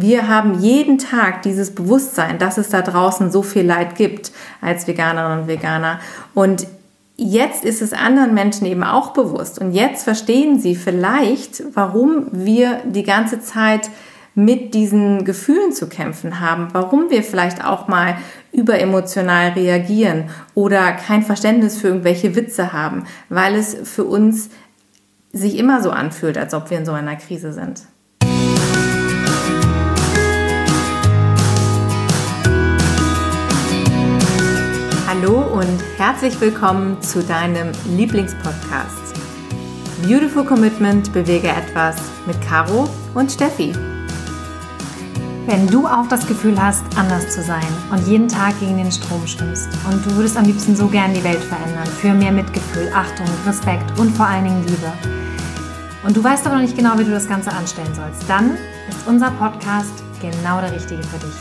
Wir haben jeden Tag dieses Bewusstsein, dass es da draußen so viel Leid gibt als Veganerinnen und Veganer. Und jetzt ist es anderen Menschen eben auch bewusst. Und jetzt verstehen sie vielleicht, warum wir die ganze Zeit mit diesen Gefühlen zu kämpfen haben, warum wir vielleicht auch mal überemotional reagieren oder kein Verständnis für irgendwelche Witze haben, weil es für uns sich immer so anfühlt, als ob wir in so einer Krise sind. Hallo und herzlich willkommen zu deinem Lieblingspodcast. Beautiful Commitment bewege etwas mit Caro und Steffi. Wenn du auch das Gefühl hast, anders zu sein und jeden Tag gegen den Strom schwimmst und du würdest am liebsten so gern die Welt verändern für mehr Mitgefühl, Achtung, Respekt und vor allen Dingen Liebe. Und du weißt aber noch nicht genau, wie du das Ganze anstellen sollst, dann ist unser Podcast genau der richtige für dich.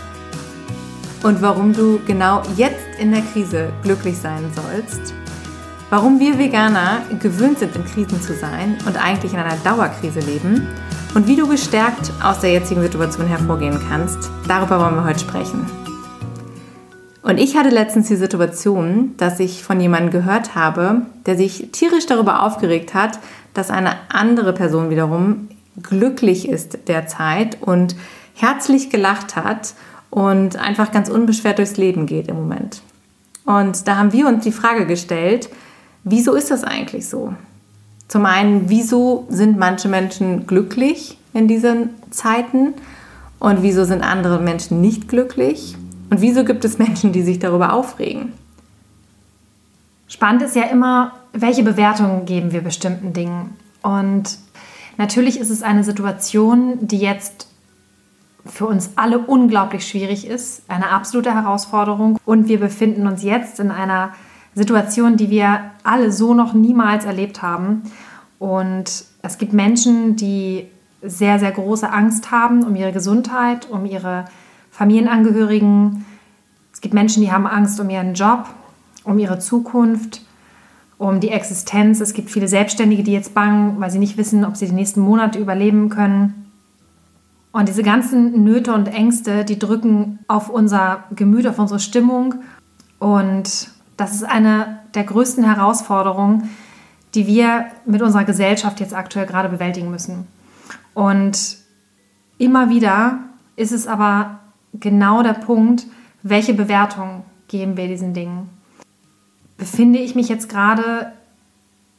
Und warum du genau jetzt in der Krise glücklich sein sollst, warum wir Veganer gewöhnt sind, in Krisen zu sein und eigentlich in einer Dauerkrise leben und wie du gestärkt aus der jetzigen Situation hervorgehen kannst, darüber wollen wir heute sprechen. Und ich hatte letztens die Situation, dass ich von jemandem gehört habe, der sich tierisch darüber aufgeregt hat, dass eine andere Person wiederum glücklich ist derzeit und herzlich gelacht hat und einfach ganz unbeschwert durchs Leben geht im Moment. Und da haben wir uns die Frage gestellt, wieso ist das eigentlich so? Zum einen, wieso sind manche Menschen glücklich in diesen Zeiten und wieso sind andere Menschen nicht glücklich? Und wieso gibt es Menschen, die sich darüber aufregen? Spannend ist ja immer, welche Bewertungen geben wir bestimmten Dingen. Und natürlich ist es eine Situation, die jetzt für uns alle unglaublich schwierig ist, eine absolute Herausforderung. Und wir befinden uns jetzt in einer Situation, die wir alle so noch niemals erlebt haben. Und es gibt Menschen, die sehr, sehr große Angst haben um ihre Gesundheit, um ihre Familienangehörigen. Es gibt Menschen, die haben Angst um ihren Job, um ihre Zukunft, um die Existenz. Es gibt viele Selbstständige, die jetzt bangen, weil sie nicht wissen, ob sie die nächsten Monate überleben können. Und diese ganzen Nöte und Ängste, die drücken auf unser Gemüt, auf unsere Stimmung. Und das ist eine der größten Herausforderungen, die wir mit unserer Gesellschaft jetzt aktuell gerade bewältigen müssen. Und immer wieder ist es aber genau der Punkt, welche Bewertung geben wir diesen Dingen. Befinde ich mich jetzt gerade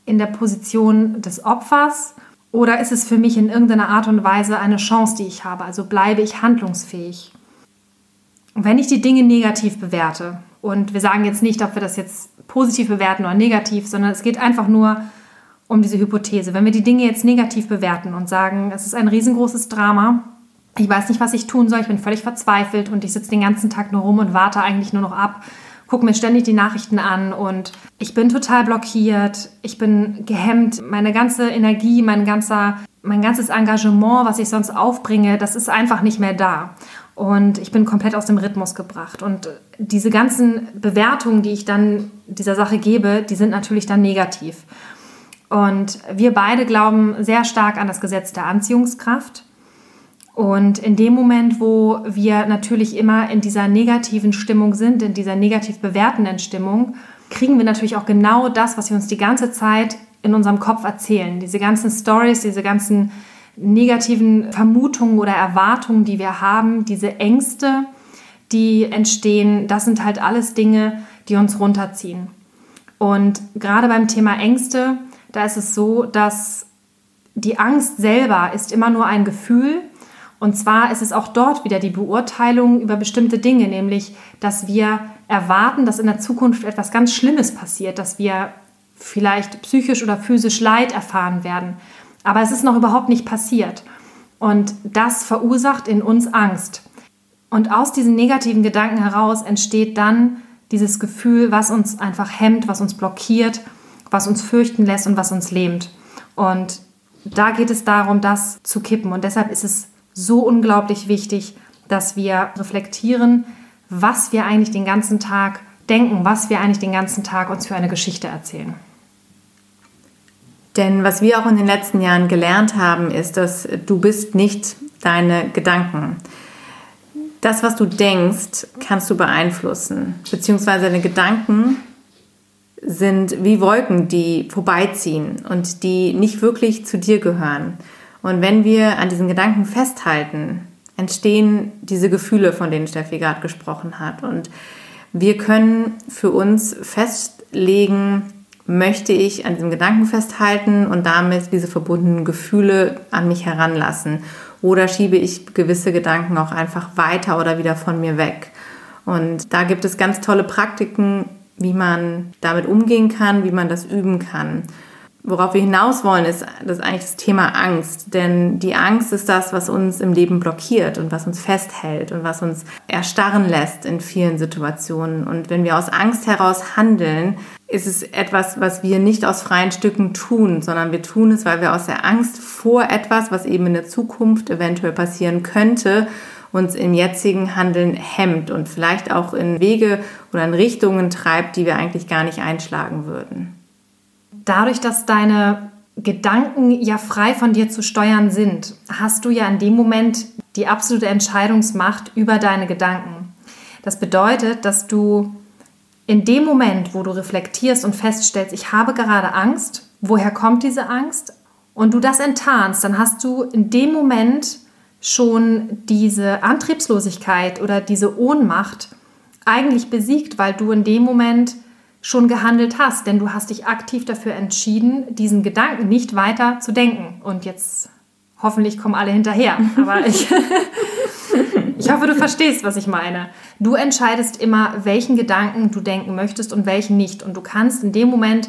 in der Position des Opfers oder ist es für mich in irgendeiner Art und Weise eine Chance, die ich habe? Also bleibe ich handlungsfähig? Und wenn ich die Dinge negativ bewerte, und wir sagen jetzt nicht, ob wir das jetzt positiv bewerten oder negativ, sondern es geht einfach nur um diese Hypothese. Wenn wir die Dinge jetzt negativ bewerten und sagen, es ist ein riesengroßes Drama, ich weiß nicht, was ich tun soll, ich bin völlig verzweifelt und ich sitze den ganzen Tag nur rum und warte eigentlich nur noch ab, gucke mir ständig die Nachrichten an und ich bin total blockiert, ich bin gehemmt, meine ganze Energie, mein, ganzer, mein ganzes Engagement, was ich sonst aufbringe, das ist einfach nicht mehr da. Und ich bin komplett aus dem Rhythmus gebracht. Und diese ganzen Bewertungen, die ich dann dieser Sache gebe, die sind natürlich dann negativ. Und wir beide glauben sehr stark an das Gesetz der Anziehungskraft. Und in dem Moment, wo wir natürlich immer in dieser negativen Stimmung sind, in dieser negativ bewertenden Stimmung, kriegen wir natürlich auch genau das, was wir uns die ganze Zeit in unserem Kopf erzählen. Diese ganzen Stories, diese ganzen negativen Vermutungen oder Erwartungen, die wir haben, diese Ängste, die entstehen, das sind halt alles Dinge, die uns runterziehen. Und gerade beim Thema Ängste, da ist es so, dass die Angst selber ist immer nur ein Gefühl und zwar ist es auch dort wieder die Beurteilung über bestimmte Dinge, nämlich, dass wir erwarten, dass in der Zukunft etwas ganz Schlimmes passiert, dass wir vielleicht psychisch oder physisch Leid erfahren werden. Aber es ist noch überhaupt nicht passiert. Und das verursacht in uns Angst. Und aus diesen negativen Gedanken heraus entsteht dann dieses Gefühl, was uns einfach hemmt, was uns blockiert, was uns fürchten lässt und was uns lähmt. Und da geht es darum, das zu kippen. Und deshalb ist es so unglaublich wichtig, dass wir reflektieren, was wir eigentlich den ganzen Tag denken, was wir eigentlich den ganzen Tag uns für eine Geschichte erzählen. Denn was wir auch in den letzten Jahren gelernt haben, ist, dass du bist nicht deine Gedanken. Das, was du denkst, kannst du beeinflussen, beziehungsweise deine Gedanken sind wie Wolken, die vorbeiziehen und die nicht wirklich zu dir gehören. Und wenn wir an diesen Gedanken festhalten, entstehen diese Gefühle, von denen Steffi gerade gesprochen hat. Und wir können für uns festlegen, möchte ich an diesem Gedanken festhalten und damit diese verbundenen Gefühle an mich heranlassen. Oder schiebe ich gewisse Gedanken auch einfach weiter oder wieder von mir weg. Und da gibt es ganz tolle Praktiken, wie man damit umgehen kann, wie man das üben kann. Worauf wir hinaus wollen, ist das eigentlich das Thema Angst. Denn die Angst ist das, was uns im Leben blockiert und was uns festhält und was uns erstarren lässt in vielen Situationen. Und wenn wir aus Angst heraus handeln, ist es etwas, was wir nicht aus freien Stücken tun, sondern wir tun es, weil wir aus der Angst vor etwas, was eben in der Zukunft eventuell passieren könnte, uns im jetzigen Handeln hemmt und vielleicht auch in Wege oder in Richtungen treibt, die wir eigentlich gar nicht einschlagen würden. Dadurch, dass deine Gedanken ja frei von dir zu steuern sind, hast du ja in dem Moment die absolute Entscheidungsmacht über deine Gedanken. Das bedeutet, dass du in dem Moment, wo du reflektierst und feststellst, ich habe gerade Angst, woher kommt diese Angst? Und du das enttarnst, dann hast du in dem Moment schon diese Antriebslosigkeit oder diese Ohnmacht eigentlich besiegt, weil du in dem Moment schon gehandelt hast, denn du hast dich aktiv dafür entschieden, diesen Gedanken nicht weiter zu denken. Und jetzt hoffentlich kommen alle hinterher, aber ich Ich hoffe, du verstehst, was ich meine. Du entscheidest immer, welchen Gedanken du denken möchtest und welchen nicht. Und du kannst in dem Moment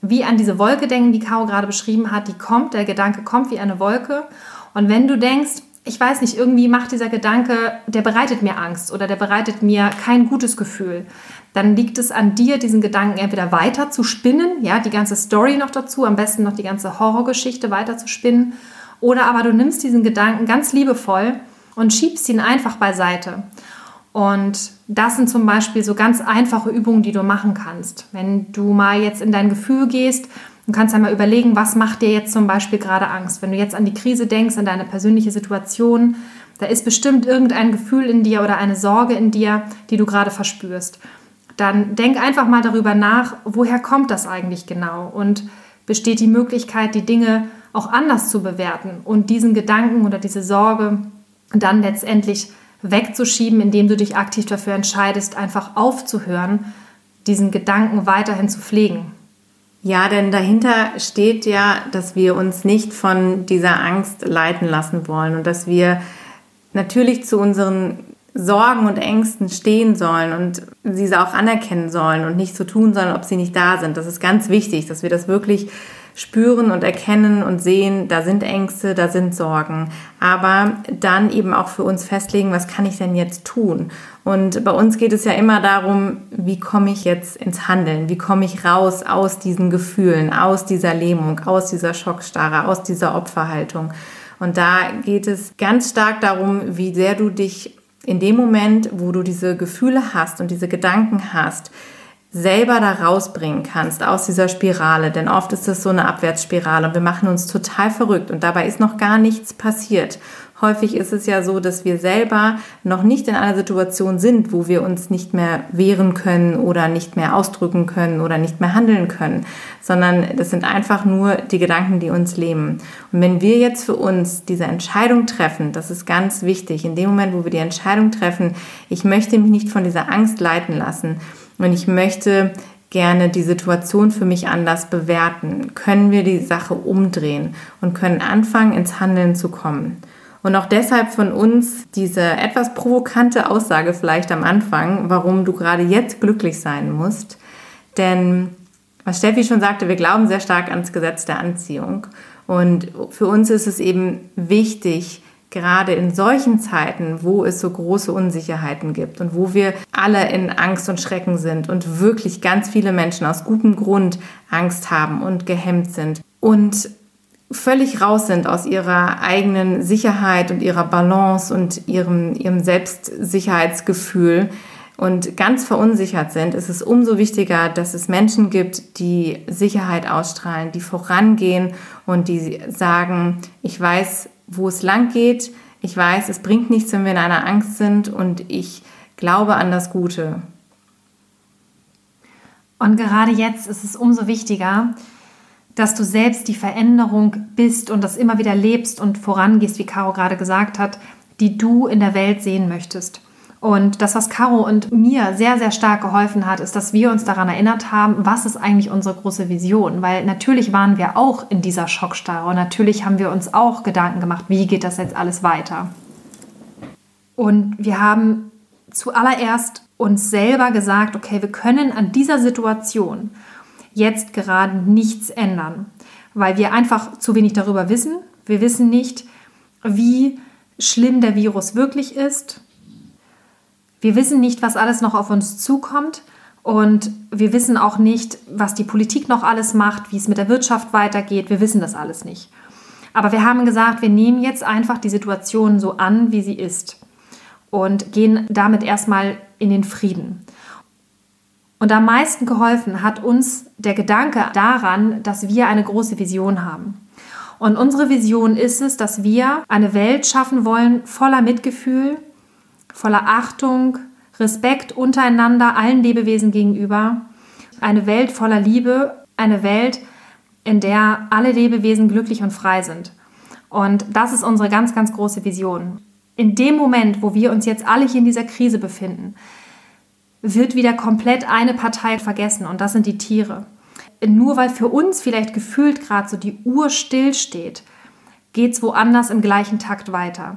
wie an diese Wolke denken, die Caro gerade beschrieben hat. Die kommt, der Gedanke kommt wie eine Wolke. Und wenn du denkst, ich weiß nicht, irgendwie macht dieser Gedanke, der bereitet mir Angst oder der bereitet mir kein gutes Gefühl, dann liegt es an dir, diesen Gedanken entweder weiter zu spinnen, ja, die ganze Story noch dazu, am besten noch die ganze Horrorgeschichte weiter zu spinnen, oder aber du nimmst diesen Gedanken ganz liebevoll und schiebst ihn einfach beiseite. Und das sind zum Beispiel so ganz einfache Übungen, die du machen kannst. Wenn du mal jetzt in dein Gefühl gehst, du kannst einmal überlegen, was macht dir jetzt zum Beispiel gerade Angst. Wenn du jetzt an die Krise denkst, an deine persönliche Situation, da ist bestimmt irgendein Gefühl in dir oder eine Sorge in dir, die du gerade verspürst. Dann denk einfach mal darüber nach, woher kommt das eigentlich genau und besteht die Möglichkeit, die Dinge auch anders zu bewerten und diesen Gedanken oder diese Sorge dann letztendlich wegzuschieben, indem du dich aktiv dafür entscheidest, einfach aufzuhören, diesen Gedanken weiterhin zu pflegen. Ja, denn dahinter steht ja, dass wir uns nicht von dieser Angst leiten lassen wollen und dass wir natürlich zu unseren Sorgen und Ängsten stehen sollen und sie auch anerkennen sollen und nicht so tun sollen, ob sie nicht da sind. Das ist ganz wichtig, dass wir das wirklich spüren und erkennen und sehen, da sind Ängste, da sind Sorgen. Aber dann eben auch für uns festlegen, was kann ich denn jetzt tun? Und bei uns geht es ja immer darum, wie komme ich jetzt ins Handeln? Wie komme ich raus aus diesen Gefühlen, aus dieser Lähmung, aus dieser Schockstarre, aus dieser Opferhaltung? Und da geht es ganz stark darum, wie sehr du dich in dem Moment, wo du diese Gefühle hast und diese Gedanken hast, selber da rausbringen kannst aus dieser Spirale. Denn oft ist das so eine Abwärtsspirale und wir machen uns total verrückt und dabei ist noch gar nichts passiert. Häufig ist es ja so, dass wir selber noch nicht in einer Situation sind, wo wir uns nicht mehr wehren können oder nicht mehr ausdrücken können oder nicht mehr handeln können, sondern das sind einfach nur die Gedanken, die uns leben. Und wenn wir jetzt für uns diese Entscheidung treffen, das ist ganz wichtig, in dem Moment, wo wir die Entscheidung treffen, ich möchte mich nicht von dieser Angst leiten lassen, und ich möchte gerne die Situation für mich anders bewerten, können wir die Sache umdrehen und können anfangen, ins Handeln zu kommen. Und auch deshalb von uns diese etwas provokante Aussage vielleicht am Anfang, warum du gerade jetzt glücklich sein musst. Denn was Steffi schon sagte, wir glauben sehr stark ans Gesetz der Anziehung. Und für uns ist es eben wichtig, gerade in solchen Zeiten, wo es so große Unsicherheiten gibt und wo wir alle in Angst und Schrecken sind und wirklich ganz viele Menschen aus gutem Grund Angst haben und gehemmt sind und völlig raus sind aus ihrer eigenen Sicherheit und ihrer Balance und ihrem, ihrem Selbstsicherheitsgefühl und ganz verunsichert sind, ist es umso wichtiger, dass es Menschen gibt, die Sicherheit ausstrahlen, die vorangehen und die sagen, ich weiß, wo es lang geht. Ich weiß, es bringt nichts, wenn wir in einer Angst sind und ich glaube an das Gute. Und gerade jetzt ist es umso wichtiger, dass du selbst die Veränderung bist und das immer wieder lebst und vorangehst, wie Caro gerade gesagt hat, die du in der Welt sehen möchtest. Und das, was Caro und mir sehr, sehr stark geholfen hat, ist, dass wir uns daran erinnert haben, was ist eigentlich unsere große Vision? Weil natürlich waren wir auch in dieser Schockstarre und natürlich haben wir uns auch Gedanken gemacht, wie geht das jetzt alles weiter? Und wir haben zuallererst uns selber gesagt, okay, wir können an dieser Situation jetzt gerade nichts ändern, weil wir einfach zu wenig darüber wissen. Wir wissen nicht, wie schlimm der Virus wirklich ist. Wir wissen nicht, was alles noch auf uns zukommt. Und wir wissen auch nicht, was die Politik noch alles macht, wie es mit der Wirtschaft weitergeht. Wir wissen das alles nicht. Aber wir haben gesagt, wir nehmen jetzt einfach die Situation so an, wie sie ist und gehen damit erstmal in den Frieden. Und am meisten geholfen hat uns der Gedanke daran, dass wir eine große Vision haben. Und unsere Vision ist es, dass wir eine Welt schaffen wollen voller Mitgefühl, voller Achtung, Respekt untereinander, allen Lebewesen gegenüber. Eine Welt voller Liebe, eine Welt, in der alle Lebewesen glücklich und frei sind. Und das ist unsere ganz, ganz große Vision in dem Moment, wo wir uns jetzt alle hier in dieser Krise befinden, wird wieder komplett eine Partei vergessen und das sind die Tiere. Nur weil für uns vielleicht gefühlt gerade so die Uhr stillsteht, geht es woanders im gleichen Takt weiter.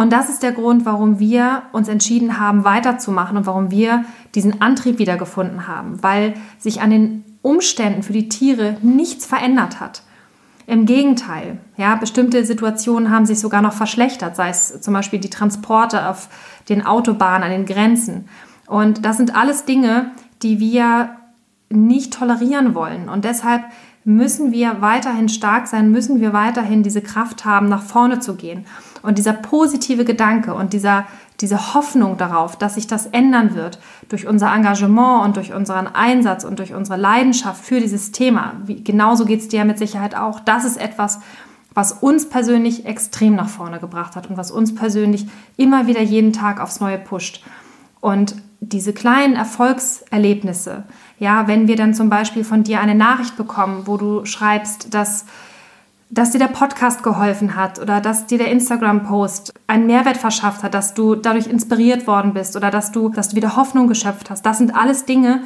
Und das ist der Grund, warum wir uns entschieden haben, weiterzumachen und warum wir diesen Antrieb wiedergefunden haben, weil sich an den Umständen für die Tiere nichts verändert hat. Im Gegenteil, ja, bestimmte Situationen haben sich sogar noch verschlechtert, sei es zum Beispiel die Transporte auf den Autobahnen, an den Grenzen. Und das sind alles Dinge, die wir nicht tolerieren wollen. Und deshalb müssen wir weiterhin stark sein, müssen wir weiterhin diese Kraft haben, nach vorne zu gehen. Und dieser positive Gedanke und dieser, diese Hoffnung darauf, dass sich das ändern wird durch unser Engagement und durch unseren Einsatz und durch unsere Leidenschaft für dieses Thema, wie, genauso geht es dir mit Sicherheit auch, das ist etwas, was uns persönlich extrem nach vorne gebracht hat und was uns persönlich immer wieder jeden Tag aufs Neue pusht. Und diese kleinen Erfolgserlebnisse, ja, wenn wir dann zum Beispiel von dir eine Nachricht bekommen, wo du schreibst, dass dass dir der Podcast geholfen hat oder dass dir der Instagram-Post einen Mehrwert verschafft hat, dass du dadurch inspiriert worden bist oder dass du, dass du wieder Hoffnung geschöpft hast. Das sind alles Dinge,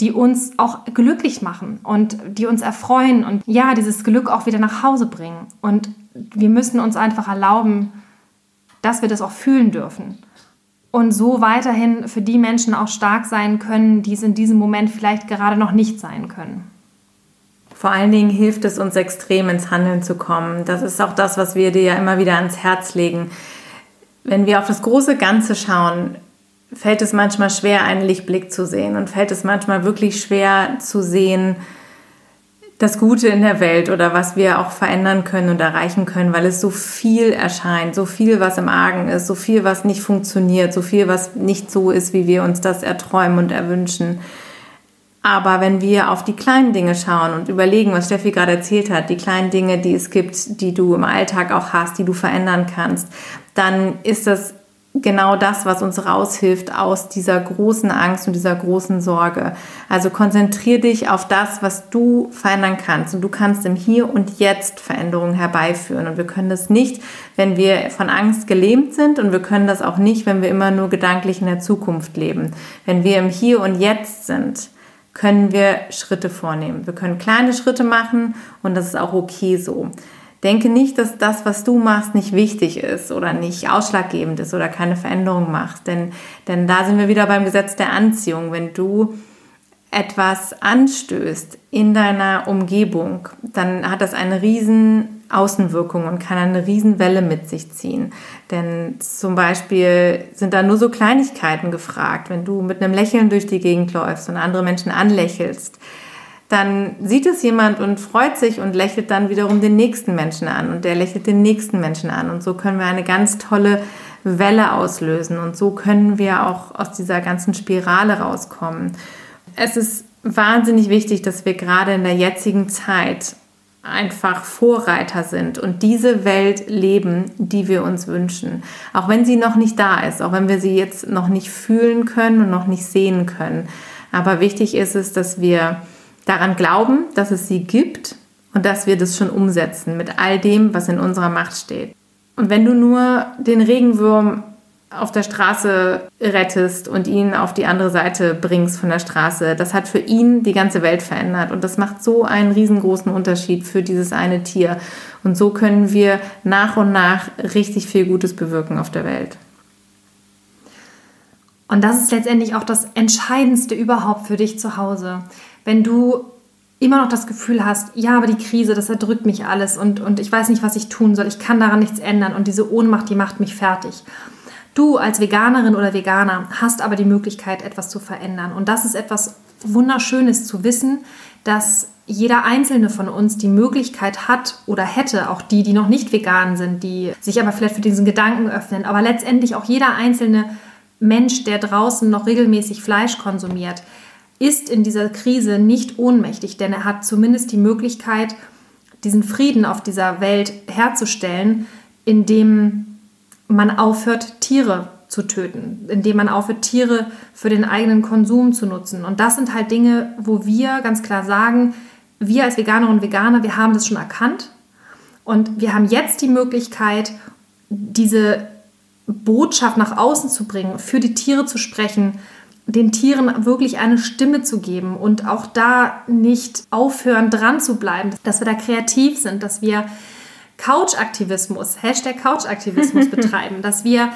die uns auch glücklich machen und die uns erfreuen und ja, dieses Glück auch wieder nach Hause bringen. Und wir müssen uns einfach erlauben, dass wir das auch fühlen dürfen. Und so weiterhin für die Menschen auch stark sein können, die es in diesem Moment vielleicht gerade noch nicht sein können. Vor allen Dingen hilft es uns extrem ins Handeln zu kommen. Das ist auch das, was wir dir ja immer wieder ans Herz legen. Wenn wir auf das große Ganze schauen, fällt es manchmal schwer, einen Lichtblick zu sehen und fällt es manchmal wirklich schwer zu sehen, das Gute in der Welt oder was wir auch verändern können und erreichen können, weil es so viel erscheint, so viel, was im Argen ist, so viel, was nicht funktioniert, so viel, was nicht so ist, wie wir uns das erträumen und erwünschen. Aber wenn wir auf die kleinen Dinge schauen und überlegen, was Steffi gerade erzählt hat, die kleinen Dinge, die es gibt, die du im Alltag auch hast, die du verändern kannst, dann ist das genau das, was uns raushilft aus dieser großen Angst und dieser großen Sorge. Also konzentrier dich auf das, was du verändern kannst. Und du kannst im Hier und Jetzt Veränderungen herbeiführen. Und wir können das nicht, wenn wir von Angst gelähmt sind. Und wir können das auch nicht, wenn wir immer nur gedanklich in der Zukunft leben. Wenn wir im Hier und Jetzt sind, können wir Schritte vornehmen. Wir können kleine Schritte machen und das ist auch okay so. Denke nicht, dass das, was du machst, nicht wichtig ist oder nicht ausschlaggebend ist oder keine Veränderung macht. Denn, denn da sind wir wieder beim Gesetz der Anziehung. Wenn du etwas anstößt in deiner Umgebung, dann hat das eine riesen Außenwirkung und kann eine Riesenwelle mit sich ziehen. Denn zum Beispiel sind da nur so Kleinigkeiten gefragt. Wenn du mit einem Lächeln durch die Gegend läufst und andere Menschen anlächelst, dann sieht es jemand und freut sich und lächelt dann wiederum den nächsten Menschen an und der lächelt den nächsten Menschen an. Und so können wir eine ganz tolle Welle auslösen und so können wir auch aus dieser ganzen Spirale rauskommen. Es ist wahnsinnig wichtig, dass wir gerade in der jetzigen Zeit einfach Vorreiter sind und diese Welt leben, die wir uns wünschen. Auch wenn sie noch nicht da ist, auch wenn wir sie jetzt noch nicht fühlen können und noch nicht sehen können. Aber wichtig ist es, dass wir daran glauben, dass es sie gibt und dass wir das schon umsetzen mit all dem, was in unserer Macht steht. Und wenn du nur den Regenwurm auf der Straße rettest und ihn auf die andere Seite bringst von der Straße, das hat für ihn die ganze Welt verändert. Und das macht so einen riesengroßen Unterschied für dieses eine Tier. Und so können wir nach und nach richtig viel Gutes bewirken auf der Welt. Und das ist letztendlich auch das Entscheidendste überhaupt für dich zu Hause. Wenn du immer noch das Gefühl hast, ja, aber die Krise, das erdrückt mich alles und, und ich weiß nicht, was ich tun soll, ich kann daran nichts ändern und diese Ohnmacht, die macht mich fertig. Du als Veganerin oder Veganer hast aber die Möglichkeit, etwas zu verändern. Und das ist etwas Wunderschönes zu wissen, dass jeder einzelne von uns die Möglichkeit hat oder hätte, auch die, die noch nicht vegan sind, die sich aber vielleicht für diesen Gedanken öffnen, aber letztendlich auch jeder einzelne Mensch, der draußen noch regelmäßig Fleisch konsumiert, ist in dieser Krise nicht ohnmächtig, denn er hat zumindest die Möglichkeit, diesen Frieden auf dieser Welt herzustellen, indem man aufhört, Tiere zu töten, indem man aufhört, Tiere für den eigenen Konsum zu nutzen. Und das sind halt Dinge, wo wir ganz klar sagen, wir als Veganerinnen und Veganer, wir haben das schon erkannt und wir haben jetzt die Möglichkeit, diese Botschaft nach außen zu bringen, für die Tiere zu sprechen, den Tieren wirklich eine Stimme zu geben und auch da nicht aufhören, dran zu bleiben, dass wir da kreativ sind, dass wir Couchaktivismus, Hashtag Couchaktivismus betreiben, dass wir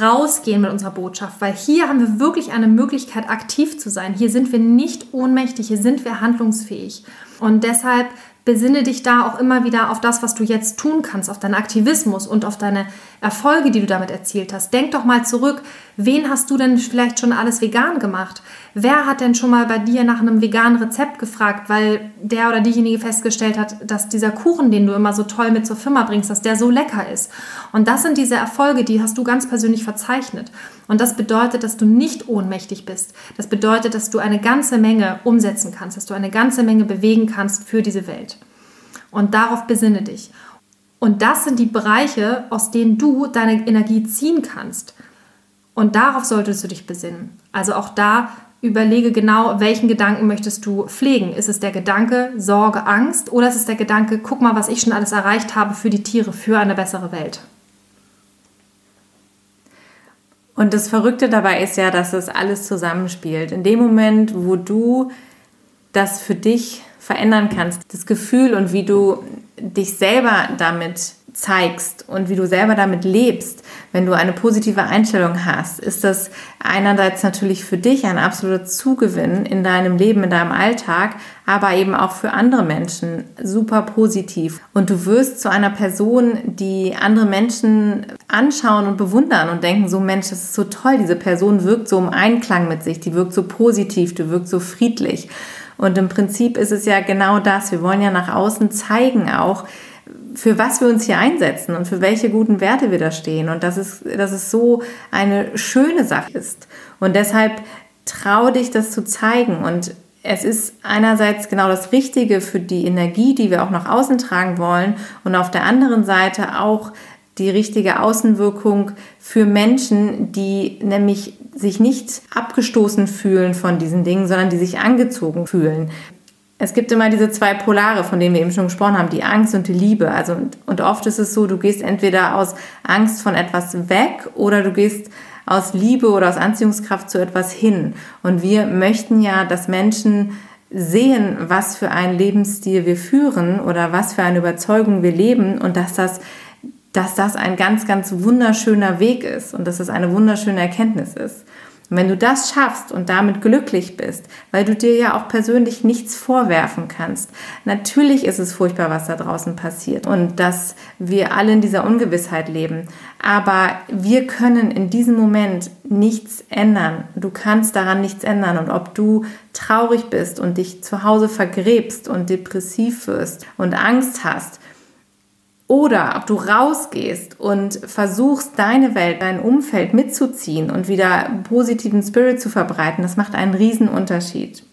rausgehen mit unserer Botschaft, weil hier haben wir wirklich eine Möglichkeit, aktiv zu sein. Hier sind wir nicht ohnmächtig, hier sind wir handlungsfähig. Und deshalb besinne dich da auch immer wieder auf das, was du jetzt tun kannst, auf deinen Aktivismus und auf deine Erfolge, die du damit erzielt hast. Denk doch mal zurück, wen hast du denn vielleicht schon alles vegan gemacht? Wer hat denn schon mal bei dir nach einem veganen Rezept gefragt, weil der oder diejenige festgestellt hat, dass dieser Kuchen, den du immer so toll mit zur Firma bringst, dass der so lecker ist? Und das sind diese Erfolge, die hast du ganz persönlich verzeichnet. Und das bedeutet, dass du nicht ohnmächtig bist. Das bedeutet, dass du eine ganze Menge umsetzen kannst, dass du eine ganze Menge bewegen kannst für diese Welt. Und darauf besinne dich. Und das sind die Bereiche, aus denen du deine Energie ziehen kannst. Und darauf solltest du dich besinnen. Also auch da überlege genau, welchen Gedanken möchtest du pflegen. Ist es der Gedanke Sorge, Angst oder ist es der Gedanke, guck mal, was ich schon alles erreicht habe für die Tiere, für eine bessere Welt? Und das Verrückte dabei ist ja, dass es alles zusammenspielt. In dem Moment, wo du das für dich verändern kannst, das Gefühl und wie du dich selber damit zeigst und wie du selber damit lebst, wenn du eine positive Einstellung hast, ist das einerseits natürlich für dich ein absoluter Zugewinn in deinem Leben, in deinem Alltag, aber eben auch für andere Menschen super positiv. Und du wirst zu einer Person, die andere Menschen anschauen und bewundern und denken, so Mensch, das ist so toll, diese Person wirkt so im Einklang mit sich, die wirkt so positiv, die wirkt so friedlich. Und im Prinzip ist es ja genau das. Wir wollen ja nach außen zeigen auch, für was wir uns hier einsetzen und für welche guten Werte wir da stehen und dass es, dass es so eine schöne Sache ist. Und deshalb trau dich, das zu zeigen. Und es ist einerseits genau das Richtige für die Energie, die wir auch nach außen tragen wollen und auf der anderen Seite auch die richtige Außenwirkung für Menschen, die nämlich sich nicht abgestoßen fühlen von diesen Dingen, sondern die sich angezogen fühlen. Es gibt immer diese zwei Polare, von denen wir eben schon gesprochen haben, die Angst und die Liebe. Also und, oft ist es so, du gehst entweder aus Angst von etwas weg oder du gehst aus Liebe oder aus Anziehungskraft zu etwas hin. Und wir möchten ja, dass Menschen sehen, was für einen Lebensstil wir führen oder was für eine Überzeugung wir leben und dass das dass das ein ganz, ganz wunderschöner Weg ist und dass es eine wunderschöne Erkenntnis ist. Und wenn du das schaffst und damit glücklich bist, weil du dir ja auch persönlich nichts vorwerfen kannst, natürlich ist es furchtbar, was da draußen passiert und dass wir alle in dieser Ungewissheit leben. Aber wir können in diesem Moment nichts ändern. Du kannst daran nichts ändern. Und ob du traurig bist und dich zu Hause vergräbst und depressiv wirst und Angst hast, oder ob du rausgehst und versuchst, deine Welt, dein Umfeld mitzuziehen und wieder positiven Spirit zu verbreiten, das macht einen riesen Unterschied.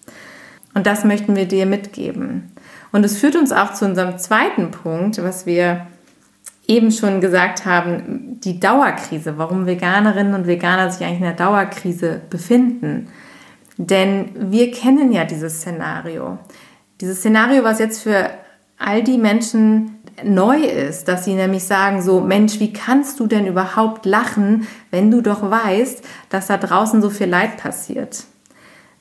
Und das möchten wir dir mitgeben. Und es führt uns auch zu unserem zweiten Punkt, was wir eben schon gesagt haben, die Dauerkrise, warum Veganerinnen und Veganer sich eigentlich in der Dauerkrise befinden. Denn wir kennen ja dieses Szenario. Dieses Szenario, was jetzt für all die Menschen neu ist, dass sie nämlich sagen so, Mensch, wie kannst du denn überhaupt lachen, wenn du doch weißt, dass da draußen so viel Leid passiert?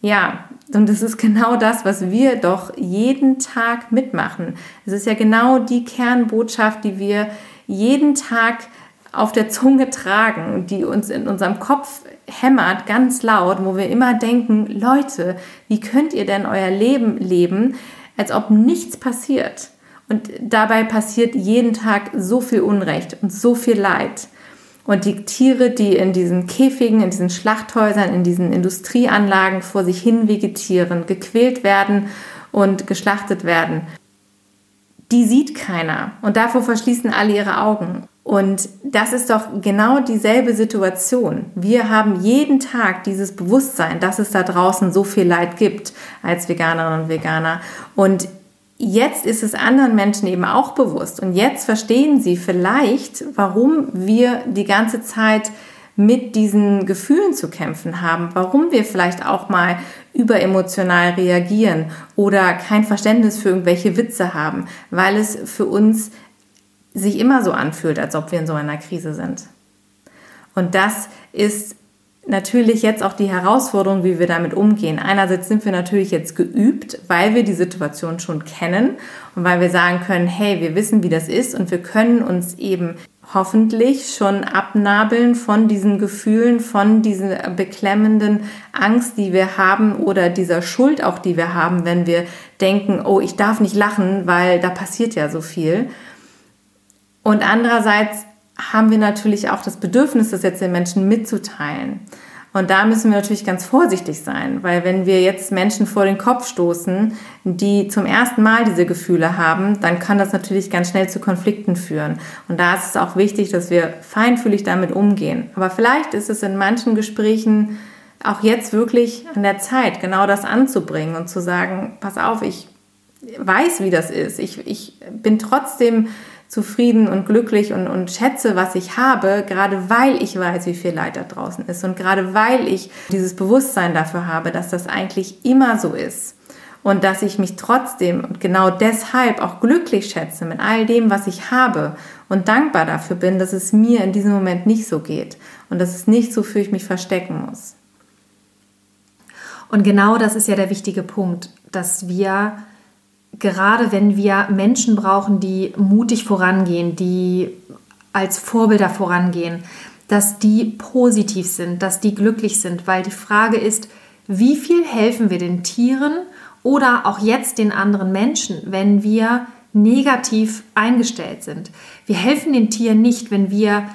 Ja, und das ist genau das, was wir doch jeden Tag mitmachen. Es ist ja genau die Kernbotschaft, die wir jeden Tag auf der Zunge tragen, die uns in unserem Kopf hämmert, ganz laut, wo wir immer denken, Leute, wie könnt ihr denn euer Leben leben, als ob nichts passiert? Und dabei passiert jeden Tag so viel Unrecht und so viel Leid. Und die Tiere, die in diesen Käfigen, in diesen Schlachthäusern, in diesen Industrieanlagen vor sich hin vegetieren, gequält werden und geschlachtet werden, die sieht keiner. Und davor verschließen alle ihre Augen. Und das ist doch genau dieselbe Situation. Wir haben jeden Tag dieses Bewusstsein, dass es da draußen so viel Leid gibt als Veganerinnen und Veganer. Und jetzt ist es anderen Menschen eben auch bewusst und jetzt verstehen sie vielleicht, warum wir die ganze Zeit mit diesen Gefühlen zu kämpfen haben, warum wir vielleicht auch mal überemotional reagieren oder kein Verständnis für irgendwelche Witze haben, weil es für uns sich immer so anfühlt, als ob wir in so einer Krise sind. Und das ist natürlich jetzt auch die Herausforderung, wie wir damit umgehen. Einerseits sind wir natürlich jetzt geübt, weil wir die Situation schon kennen und weil wir sagen können, hey, wir wissen, wie das ist und wir können uns eben hoffentlich schon abnabeln von diesen Gefühlen, von dieser beklemmenden Angst, die wir haben oder dieser Schuld auch, die wir haben, wenn wir denken, oh, ich darf nicht lachen, weil da passiert ja so viel. Und andererseits haben wir natürlich auch das Bedürfnis, das jetzt den Menschen mitzuteilen. Und da müssen wir natürlich ganz vorsichtig sein, weil wenn wir jetzt Menschen vor den Kopf stoßen, die zum ersten Mal diese Gefühle haben, dann kann das natürlich ganz schnell zu Konflikten führen. Und da ist es auch wichtig, dass wir feinfühlig damit umgehen. Aber vielleicht ist es in manchen Gesprächen auch jetzt wirklich an der Zeit, genau das anzubringen und zu sagen, pass auf, ich weiß, wie das ist. Ich, ich bin trotzdem zufrieden und glücklich und, und schätze, was ich habe, gerade weil ich weiß, wie viel Leid da draußen ist und gerade weil ich dieses Bewusstsein dafür habe, dass das eigentlich immer so ist und dass ich mich trotzdem und genau deshalb auch glücklich schätze mit all dem, was ich habe und dankbar dafür bin, dass es mir in diesem Moment nicht so geht und dass es nicht so für ich mich verstecken muss. Und genau das ist ja der wichtige Punkt, dass wir gerade wenn wir Menschen brauchen, die mutig vorangehen, die als Vorbilder vorangehen, dass die positiv sind, dass die glücklich sind, weil die Frage ist, wie viel helfen wir den Tieren oder auch jetzt den anderen Menschen, wenn wir negativ eingestellt sind. Wir helfen den Tieren nicht, wenn wir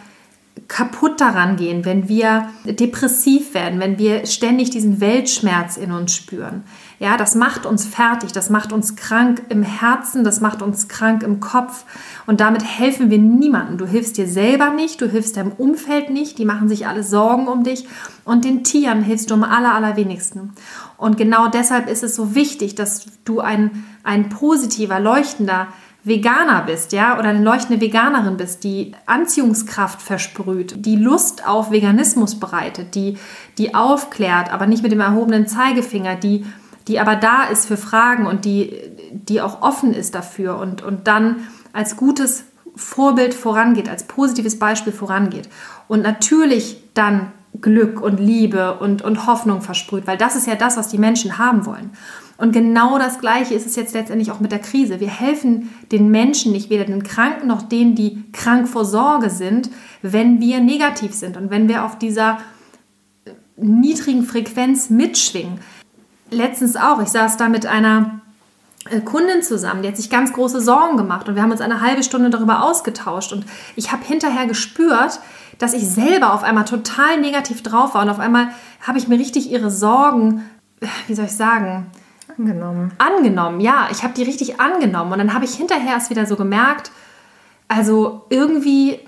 kaputt daran gehen, wenn wir depressiv werden, wenn wir ständig diesen Weltschmerz in uns spüren. Ja, das macht uns fertig, das macht uns krank im Herzen, das macht uns krank im Kopf und damit helfen wir niemandem. Du hilfst dir selber nicht, du hilfst deinem Umfeld nicht, die machen sich alle Sorgen um dich und den Tieren hilfst du am aller, allerwenigsten. Und genau deshalb ist es so wichtig, dass du ein, ein positiver, leuchtender, Veganer bist, ja, oder eine leuchtende Veganerin bist, die Anziehungskraft versprüht, die Lust auf Veganismus bereitet, die, die aufklärt, aber nicht mit dem erhobenen Zeigefinger, die, die aber da ist für Fragen und die, die auch offen ist dafür und, und dann als gutes Vorbild vorangeht, als positives Beispiel vorangeht. Und natürlich dann Glück und Liebe und, und Hoffnung versprüht, weil das ist ja das, was die Menschen haben wollen. Und genau das Gleiche ist es jetzt letztendlich auch mit der Krise. Wir helfen den Menschen nicht, weder den Kranken noch denen, die krank vor Sorge sind, wenn wir negativ sind und wenn wir auf dieser niedrigen Frequenz mitschwingen. Letztens auch, ich saß da mit einer äh, Kundin zusammen, die hat sich ganz große Sorgen gemacht und wir haben uns eine halbe Stunde darüber ausgetauscht und ich habe hinterher gespürt, dass ich selber auf einmal total negativ drauf war und auf einmal habe ich mir richtig ihre Sorgen, wie soll ich sagen, Angenommen. Angenommen, ja. Ich habe die richtig angenommen. Und dann habe ich hinterher erst wieder so gemerkt, also irgendwie,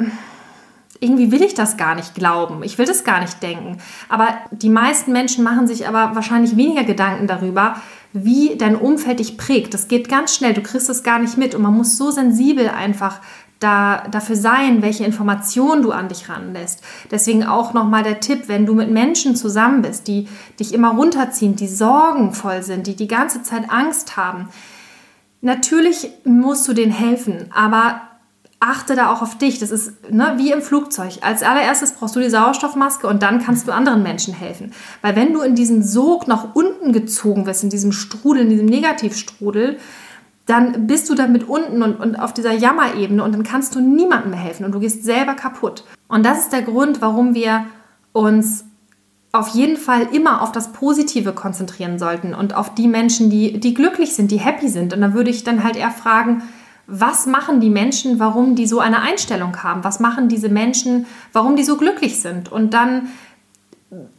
irgendwie will ich das gar nicht glauben. Ich will das gar nicht denken. Aber die meisten Menschen machen sich aber wahrscheinlich weniger Gedanken darüber, wie dein Umfeld dich prägt. Das geht ganz schnell, du kriegst es gar nicht mit und man muss so sensibel einfach da, dafür sein, welche Informationen du an dich ranlässt. Deswegen auch nochmal der Tipp, wenn du mit Menschen zusammen bist, die dich immer runterziehen, die sorgenvoll sind, die die ganze Zeit Angst haben. Natürlich musst du denen helfen, aber achte da auch auf dich. Das ist ne, wie im Flugzeug. Als allererstes brauchst du die Sauerstoffmaske und dann kannst du anderen Menschen helfen. Weil wenn du in diesen Sog nach unten gezogen wirst, in diesem Strudel, in diesem Negativstrudel, dann bist du damit unten und, und auf dieser Jammerebene und dann kannst du niemandem mehr helfen und du gehst selber kaputt. Und das ist der Grund, warum wir uns auf jeden Fall immer auf das Positive konzentrieren sollten und auf die Menschen, die, die glücklich sind, die happy sind. Und da würde ich dann halt eher fragen, was machen die Menschen, warum die so eine Einstellung haben? Was machen diese Menschen, warum die so glücklich sind? Und dann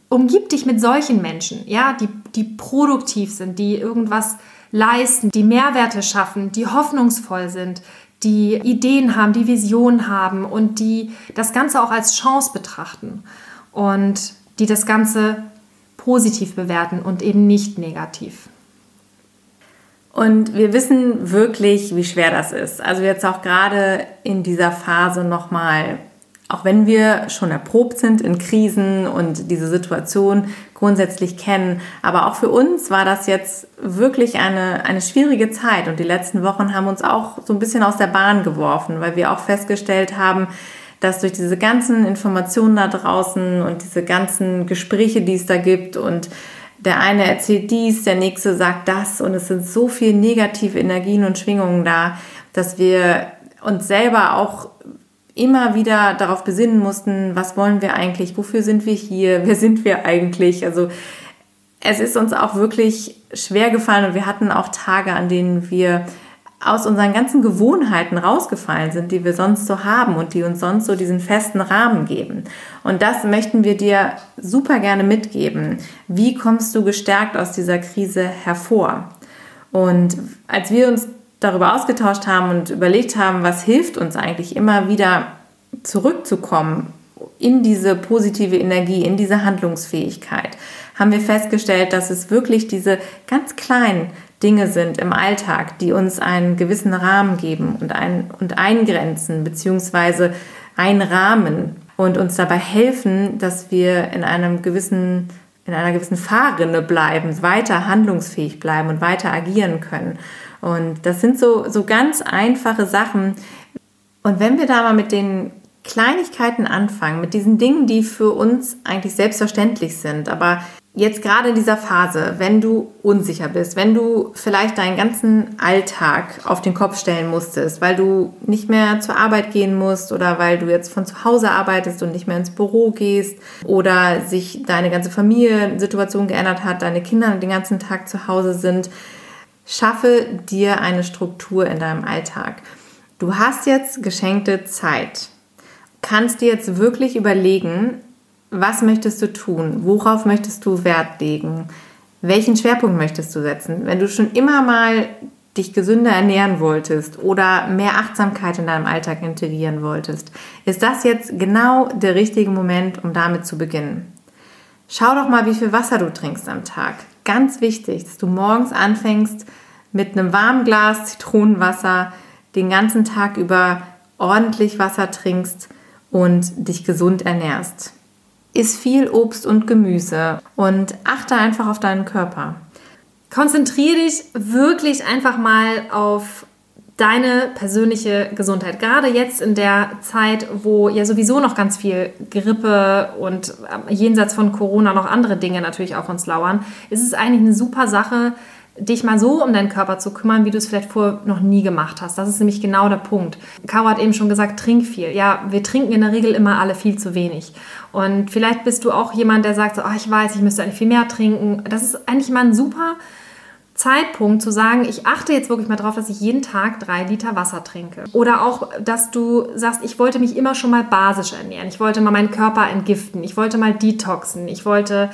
umgib dich mit solchen Menschen, ja, die, die produktiv sind, die irgendwas leisten, die Mehrwerte schaffen, die hoffnungsvoll sind, die Ideen haben, die Visionen haben und die das Ganze auch als Chance betrachten und die das Ganze positiv bewerten und eben nicht negativ. Und wir wissen wirklich, wie schwer das ist. Also jetzt auch gerade in dieser Phase nochmal, auch wenn wir schon erprobt sind in Krisen und diese Situation grundsätzlich kennen, aber auch für uns war das jetzt wirklich eine, eine schwierige Zeit und die letzten Wochen haben uns auch so ein bisschen aus der Bahn geworfen, weil wir auch festgestellt haben, dass durch diese ganzen Informationen da draußen und diese ganzen Gespräche, die es da gibt und der eine erzählt dies, der nächste sagt das. Und es sind so viele negative Energien und Schwingungen da, dass wir uns selber auch immer wieder darauf besinnen mussten, was wollen wir eigentlich, wofür sind wir hier, wer sind wir eigentlich. Also es ist uns auch wirklich schwer gefallen und wir hatten auch Tage, an denen wir aus unseren ganzen Gewohnheiten rausgefallen sind, die wir sonst so haben und die uns sonst so diesen festen Rahmen geben. Und das möchten wir dir super gerne mitgeben. Wie kommst du gestärkt aus dieser Krise hervor? Und als wir uns darüber ausgetauscht haben und überlegt haben, was hilft uns eigentlich immer wieder zurückzukommen in diese positive Energie, in diese Handlungsfähigkeit, haben wir festgestellt, dass es wirklich diese ganz kleinen Dinge sind im Alltag, die uns einen gewissen Rahmen geben und, ein, und eingrenzen bzw. einrahmen und uns dabei helfen, dass wir in einem gewissen in einer gewissen Fahrrinne bleiben, weiter handlungsfähig bleiben und weiter agieren können. Und das sind so, so ganz einfache Sachen. Und wenn wir da mal mit den Kleinigkeiten anfangen, mit diesen Dingen, die für uns eigentlich selbstverständlich sind, aber jetzt gerade in dieser Phase, wenn du unsicher bist, wenn du vielleicht deinen ganzen Alltag auf den Kopf stellen musstest, weil du nicht mehr zur Arbeit gehen musst oder weil du jetzt von zu Hause arbeitest und nicht mehr ins Büro gehst oder sich deine ganze Familiensituation geändert hat, deine Kinder den ganzen Tag zu Hause sind, schaffe dir eine Struktur in deinem Alltag. Du hast jetzt geschenkte Zeit. Kannst dir jetzt wirklich überlegen, was möchtest du tun? Worauf möchtest du Wert legen? Welchen Schwerpunkt möchtest du setzen? Wenn du schon immer mal dich gesünder ernähren wolltest oder mehr Achtsamkeit in deinem Alltag integrieren wolltest, ist das jetzt genau der richtige Moment, um damit zu beginnen. Schau doch mal, wie viel Wasser du trinkst am Tag. Ganz wichtig, dass du morgens anfängst mit einem warmen Glas Zitronenwasser, den ganzen Tag über ordentlich Wasser trinkst und dich gesund ernährst iss viel Obst und Gemüse und achte einfach auf deinen Körper. Konzentriere dich wirklich einfach mal auf deine persönliche Gesundheit. Gerade jetzt in der Zeit, wo ja sowieso noch ganz viel Grippe und ähm, jenseits von Corona noch andere Dinge natürlich auf uns lauern, ist es eigentlich eine super Sache, dich mal so um deinen Körper zu kümmern, wie du es vielleicht vorher noch nie gemacht hast. Das ist nämlich genau der Punkt. Caro hat eben schon gesagt, trink viel. Ja, wir trinken in der Regel immer alle viel zu wenig. Und vielleicht bist du auch jemand, der sagt, so, oh, ich weiß, ich müsste eigentlich viel mehr trinken. Das ist eigentlich mal ein super Zeitpunkt zu sagen, ich achte jetzt wirklich mal drauf, dass ich jeden Tag drei Liter Wasser trinke. Oder auch, dass du sagst, ich wollte mich immer schon mal basisch ernähren. Ich wollte mal meinen Körper entgiften. Ich wollte mal detoxen. Ich wollte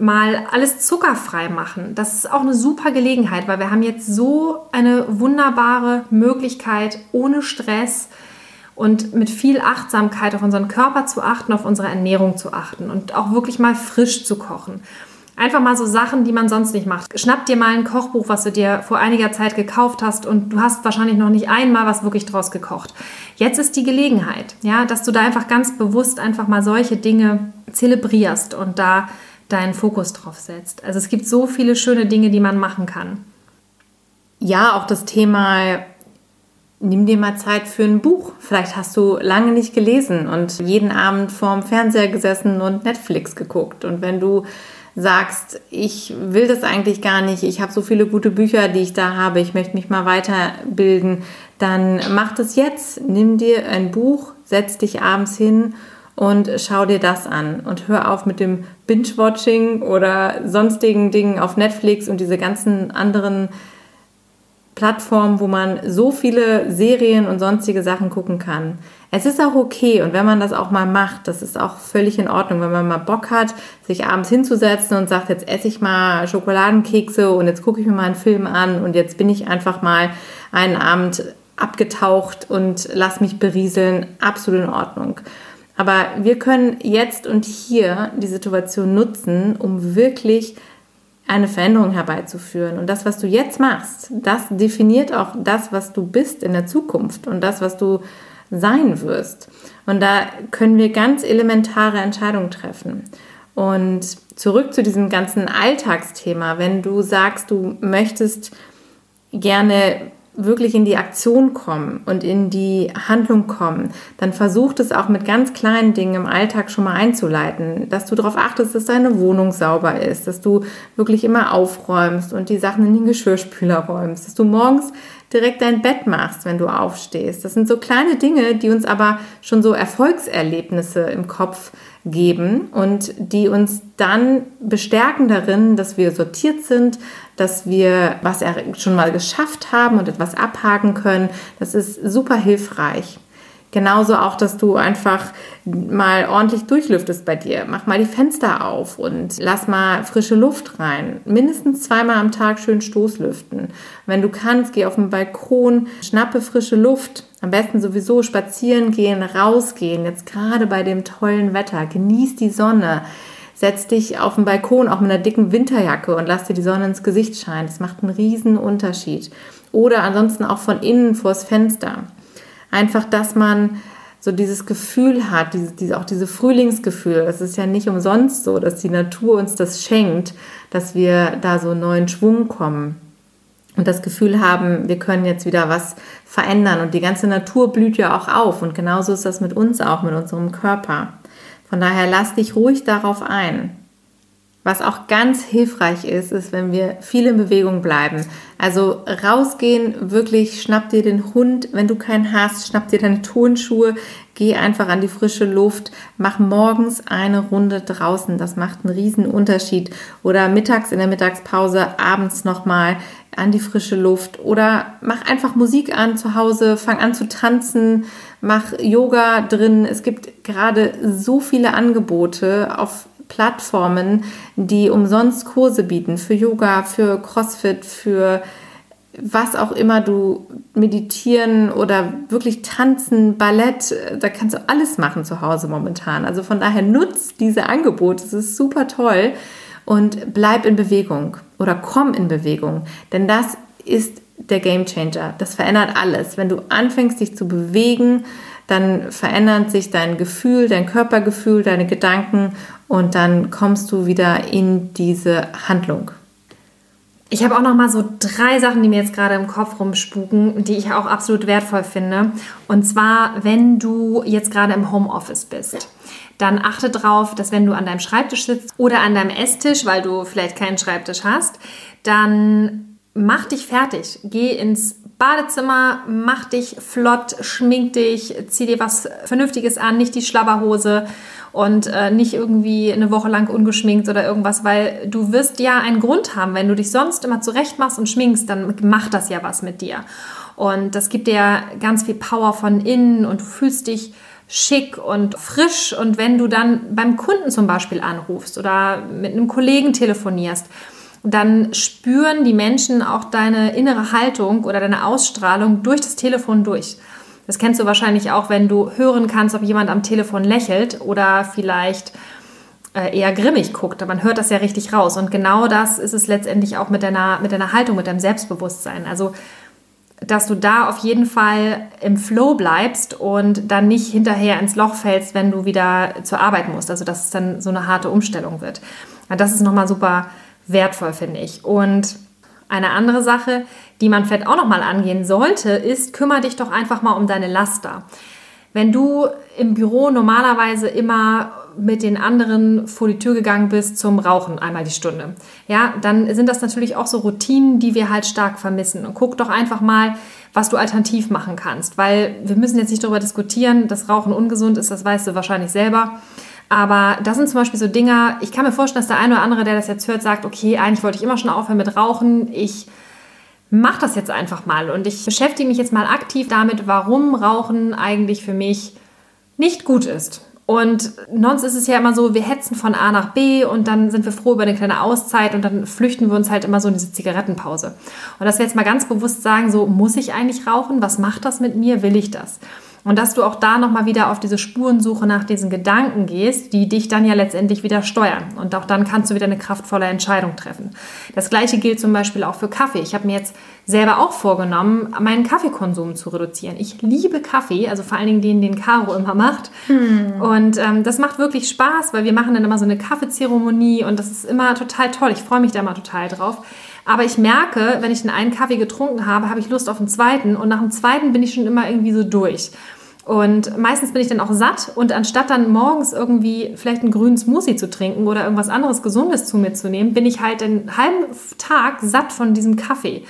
mal alles zuckerfrei machen. Das ist auch eine super Gelegenheit, weil wir haben jetzt so eine wunderbare Möglichkeit ohne Stress und mit viel Achtsamkeit auf unseren Körper zu achten, auf unsere Ernährung zu achten und auch wirklich mal frisch zu kochen. Einfach mal so Sachen, die man sonst nicht macht. Schnapp dir mal ein Kochbuch, was du dir vor einiger Zeit gekauft hast und du hast wahrscheinlich noch nicht einmal was wirklich draus gekocht. Jetzt ist die Gelegenheit, ja, dass du da einfach ganz bewusst einfach mal solche Dinge zelebrierst und da deinen Fokus drauf setzt. Also es gibt so viele schöne Dinge, die man machen kann. Ja, auch das Thema Nimm dir mal Zeit für ein Buch. Vielleicht hast du lange nicht gelesen und jeden Abend vorm Fernseher gesessen und Netflix geguckt. Und wenn du sagst, ich will das eigentlich gar nicht, ich habe so viele gute Bücher, die ich da habe, ich möchte mich mal weiterbilden, dann mach das jetzt. Nimm dir ein Buch, setz dich abends hin und schau dir das an und hör auf mit dem Binge-Watching oder sonstigen Dingen auf Netflix und diese ganzen anderen Plattformen, wo man so viele Serien und sonstige Sachen gucken kann. Es ist auch okay und wenn man das auch mal macht, das ist auch völlig in Ordnung, wenn man mal Bock hat, sich abends hinzusetzen und sagt, jetzt esse ich mal Schokoladenkekse und jetzt gucke ich mir mal einen Film an und jetzt bin ich einfach mal einen Abend abgetaucht und lass mich berieseln, absolut in Ordnung. Aber wir können jetzt und hier die Situation nutzen, um wirklich eine Veränderung herbeizuführen. Und das, was du jetzt machst, das definiert auch das, was du bist in der Zukunft und das, was du sein wirst. Und da können wir ganz elementare Entscheidungen treffen. Und zurück zu diesem ganzen Alltagsthema, wenn du sagst, du möchtest gerne wirklich in die Aktion kommen und in die Handlung kommen, dann versuch es auch mit ganz kleinen Dingen im Alltag schon mal einzuleiten, dass du darauf achtest, dass deine Wohnung sauber ist, dass du wirklich immer aufräumst und die Sachen in den Geschirrspüler räumst, dass du morgens direkt dein Bett machst, wenn du aufstehst. Das sind so kleine Dinge, die uns aber schon so Erfolgserlebnisse im Kopf geben und die uns dann bestärken darin, dass wir sortiert sind, dass wir was schon mal geschafft haben und etwas abhaken können. Das ist super hilfreich. Genauso auch, dass du einfach mal ordentlich durchlüftest bei dir. Mach mal die Fenster auf und lass mal frische Luft rein. Mindestens zweimal am Tag schön Stoßlüften. Wenn du kannst, geh auf den Balkon, schnappe frische Luft. Am besten sowieso spazieren gehen, rausgehen. Jetzt gerade bei dem tollen Wetter. Genieß die Sonne. Setz dich auf den Balkon, auch mit einer dicken Winterjacke und lass dir die Sonne ins Gesicht scheinen. Das macht einen riesen Unterschied. Oder ansonsten auch von innen vors Fenster. Einfach, dass man so dieses Gefühl hat, diese, diese, auch diese Frühlingsgefühl. Es ist ja nicht umsonst so, dass die Natur uns das schenkt, dass wir da so neuen Schwung kommen und das Gefühl haben, wir können jetzt wieder was verändern. Und die ganze Natur blüht ja auch auf. Und genauso ist das mit uns auch, mit unserem Körper. Von daher lass dich ruhig darauf ein. Was auch ganz hilfreich ist, ist, wenn wir viel in Bewegung bleiben. Also rausgehen, wirklich schnapp dir den Hund, wenn du keinen hast, schnapp dir deine Turnschuhe, geh einfach an die frische Luft, mach morgens eine Runde draußen, das macht einen riesen Unterschied. Oder mittags in der Mittagspause, abends nochmal an die frische Luft. Oder mach einfach Musik an zu Hause, fang an zu tanzen, mach Yoga drin. Es gibt gerade so viele Angebote auf Plattformen, die umsonst Kurse bieten für Yoga, für CrossFit, für was auch immer du meditieren oder wirklich tanzen, Ballett, da kannst du alles machen zu Hause momentan. Also von daher nutzt diese Angebote, es ist super toll und bleib in Bewegung oder komm in Bewegung, denn das ist der Game Changer. Das verändert alles. Wenn du anfängst, dich zu bewegen, dann verändert sich dein Gefühl, dein Körpergefühl, deine Gedanken und dann kommst du wieder in diese Handlung. Ich habe auch noch mal so drei Sachen, die mir jetzt gerade im Kopf rumspuken, die ich auch absolut wertvoll finde. Und zwar, wenn du jetzt gerade im Homeoffice bist, dann achte darauf, dass wenn du an deinem Schreibtisch sitzt oder an deinem Esstisch, weil du vielleicht keinen Schreibtisch hast, dann mach dich fertig. Geh ins Badezimmer, mach dich flott, schmink dich, zieh dir was Vernünftiges an, nicht die Schlabberhose und äh, nicht irgendwie eine Woche lang ungeschminkt oder irgendwas, weil du wirst ja einen Grund haben, wenn du dich sonst immer zurecht machst und schminkst, dann macht das ja was mit dir. Und das gibt dir ganz viel Power von innen und du fühlst dich schick und frisch. Und wenn du dann beim Kunden zum Beispiel anrufst oder mit einem Kollegen telefonierst, dann spüren die Menschen auch deine innere Haltung oder deine Ausstrahlung durch das Telefon durch. Das kennst du wahrscheinlich auch, wenn du hören kannst, ob jemand am Telefon lächelt oder vielleicht äh, eher grimmig guckt. Man hört das ja richtig raus. Und genau das ist es letztendlich auch mit deiner, mit deiner Haltung, mit deinem Selbstbewusstsein. Also dass du da auf jeden Fall im Flow bleibst und dann nicht hinterher ins Loch fällst, wenn du wieder zur Arbeit musst. Also dass es dann so eine harte Umstellung wird. Das ist nochmal super wertvoll, finde ich. Und eine andere Sache, die man vielleicht auch nochmal angehen sollte, ist, kümmere dich doch einfach mal um deine Laster. Wenn du im Büro normalerweise immer mit den anderen vor die Tür gegangen bist zum Rauchen einmal die Stunde. Ja, dann sind das natürlich auch so Routinen, die wir halt stark vermissen. Und guck doch einfach mal, was du alternativ machen kannst, weil wir müssen jetzt nicht darüber diskutieren, dass Rauchen ungesund ist, das weißt du wahrscheinlich selber. Aber das sind zum Beispiel so Dinge, ich kann mir vorstellen, dass der eine oder andere, der das jetzt hört, sagt, okay, eigentlich wollte ich immer schon aufhören mit Rauchen, ich mache das jetzt einfach mal und ich beschäftige mich jetzt mal aktiv damit, warum Rauchen eigentlich für mich nicht gut ist. Und sonst ist es ja immer so, wir hetzen von A nach B und dann sind wir froh über eine kleine Auszeit und dann flüchten wir uns halt immer so in diese Zigarettenpause. Und dass wir jetzt mal ganz bewusst sagen, so muss ich eigentlich rauchen? Was macht das mit mir? Will ich das? Und dass du auch da nochmal wieder auf diese Spurensuche nach diesen Gedanken gehst, die dich dann ja letztendlich wieder steuern. Und auch dann kannst du wieder eine kraftvolle Entscheidung treffen. Das gleiche gilt zum Beispiel auch für Kaffee. Ich habe mir jetzt selber auch vorgenommen, meinen Kaffeekonsum zu reduzieren. Ich liebe Kaffee, also vor allen Dingen den, den Caro immer macht. Hm. Und ähm, das macht wirklich Spaß, weil wir machen dann immer so eine Kaffeezeremonie und das ist immer total toll. Ich freue mich da immer total drauf. Aber ich merke, wenn ich den einen Kaffee getrunken habe, habe ich Lust auf den zweiten und nach dem zweiten bin ich schon immer irgendwie so durch. Und meistens bin ich dann auch satt und anstatt dann morgens irgendwie vielleicht einen grünen Smoothie zu trinken oder irgendwas anderes Gesundes zu mir zu nehmen, bin ich halt den halben Tag satt von diesem Kaffee.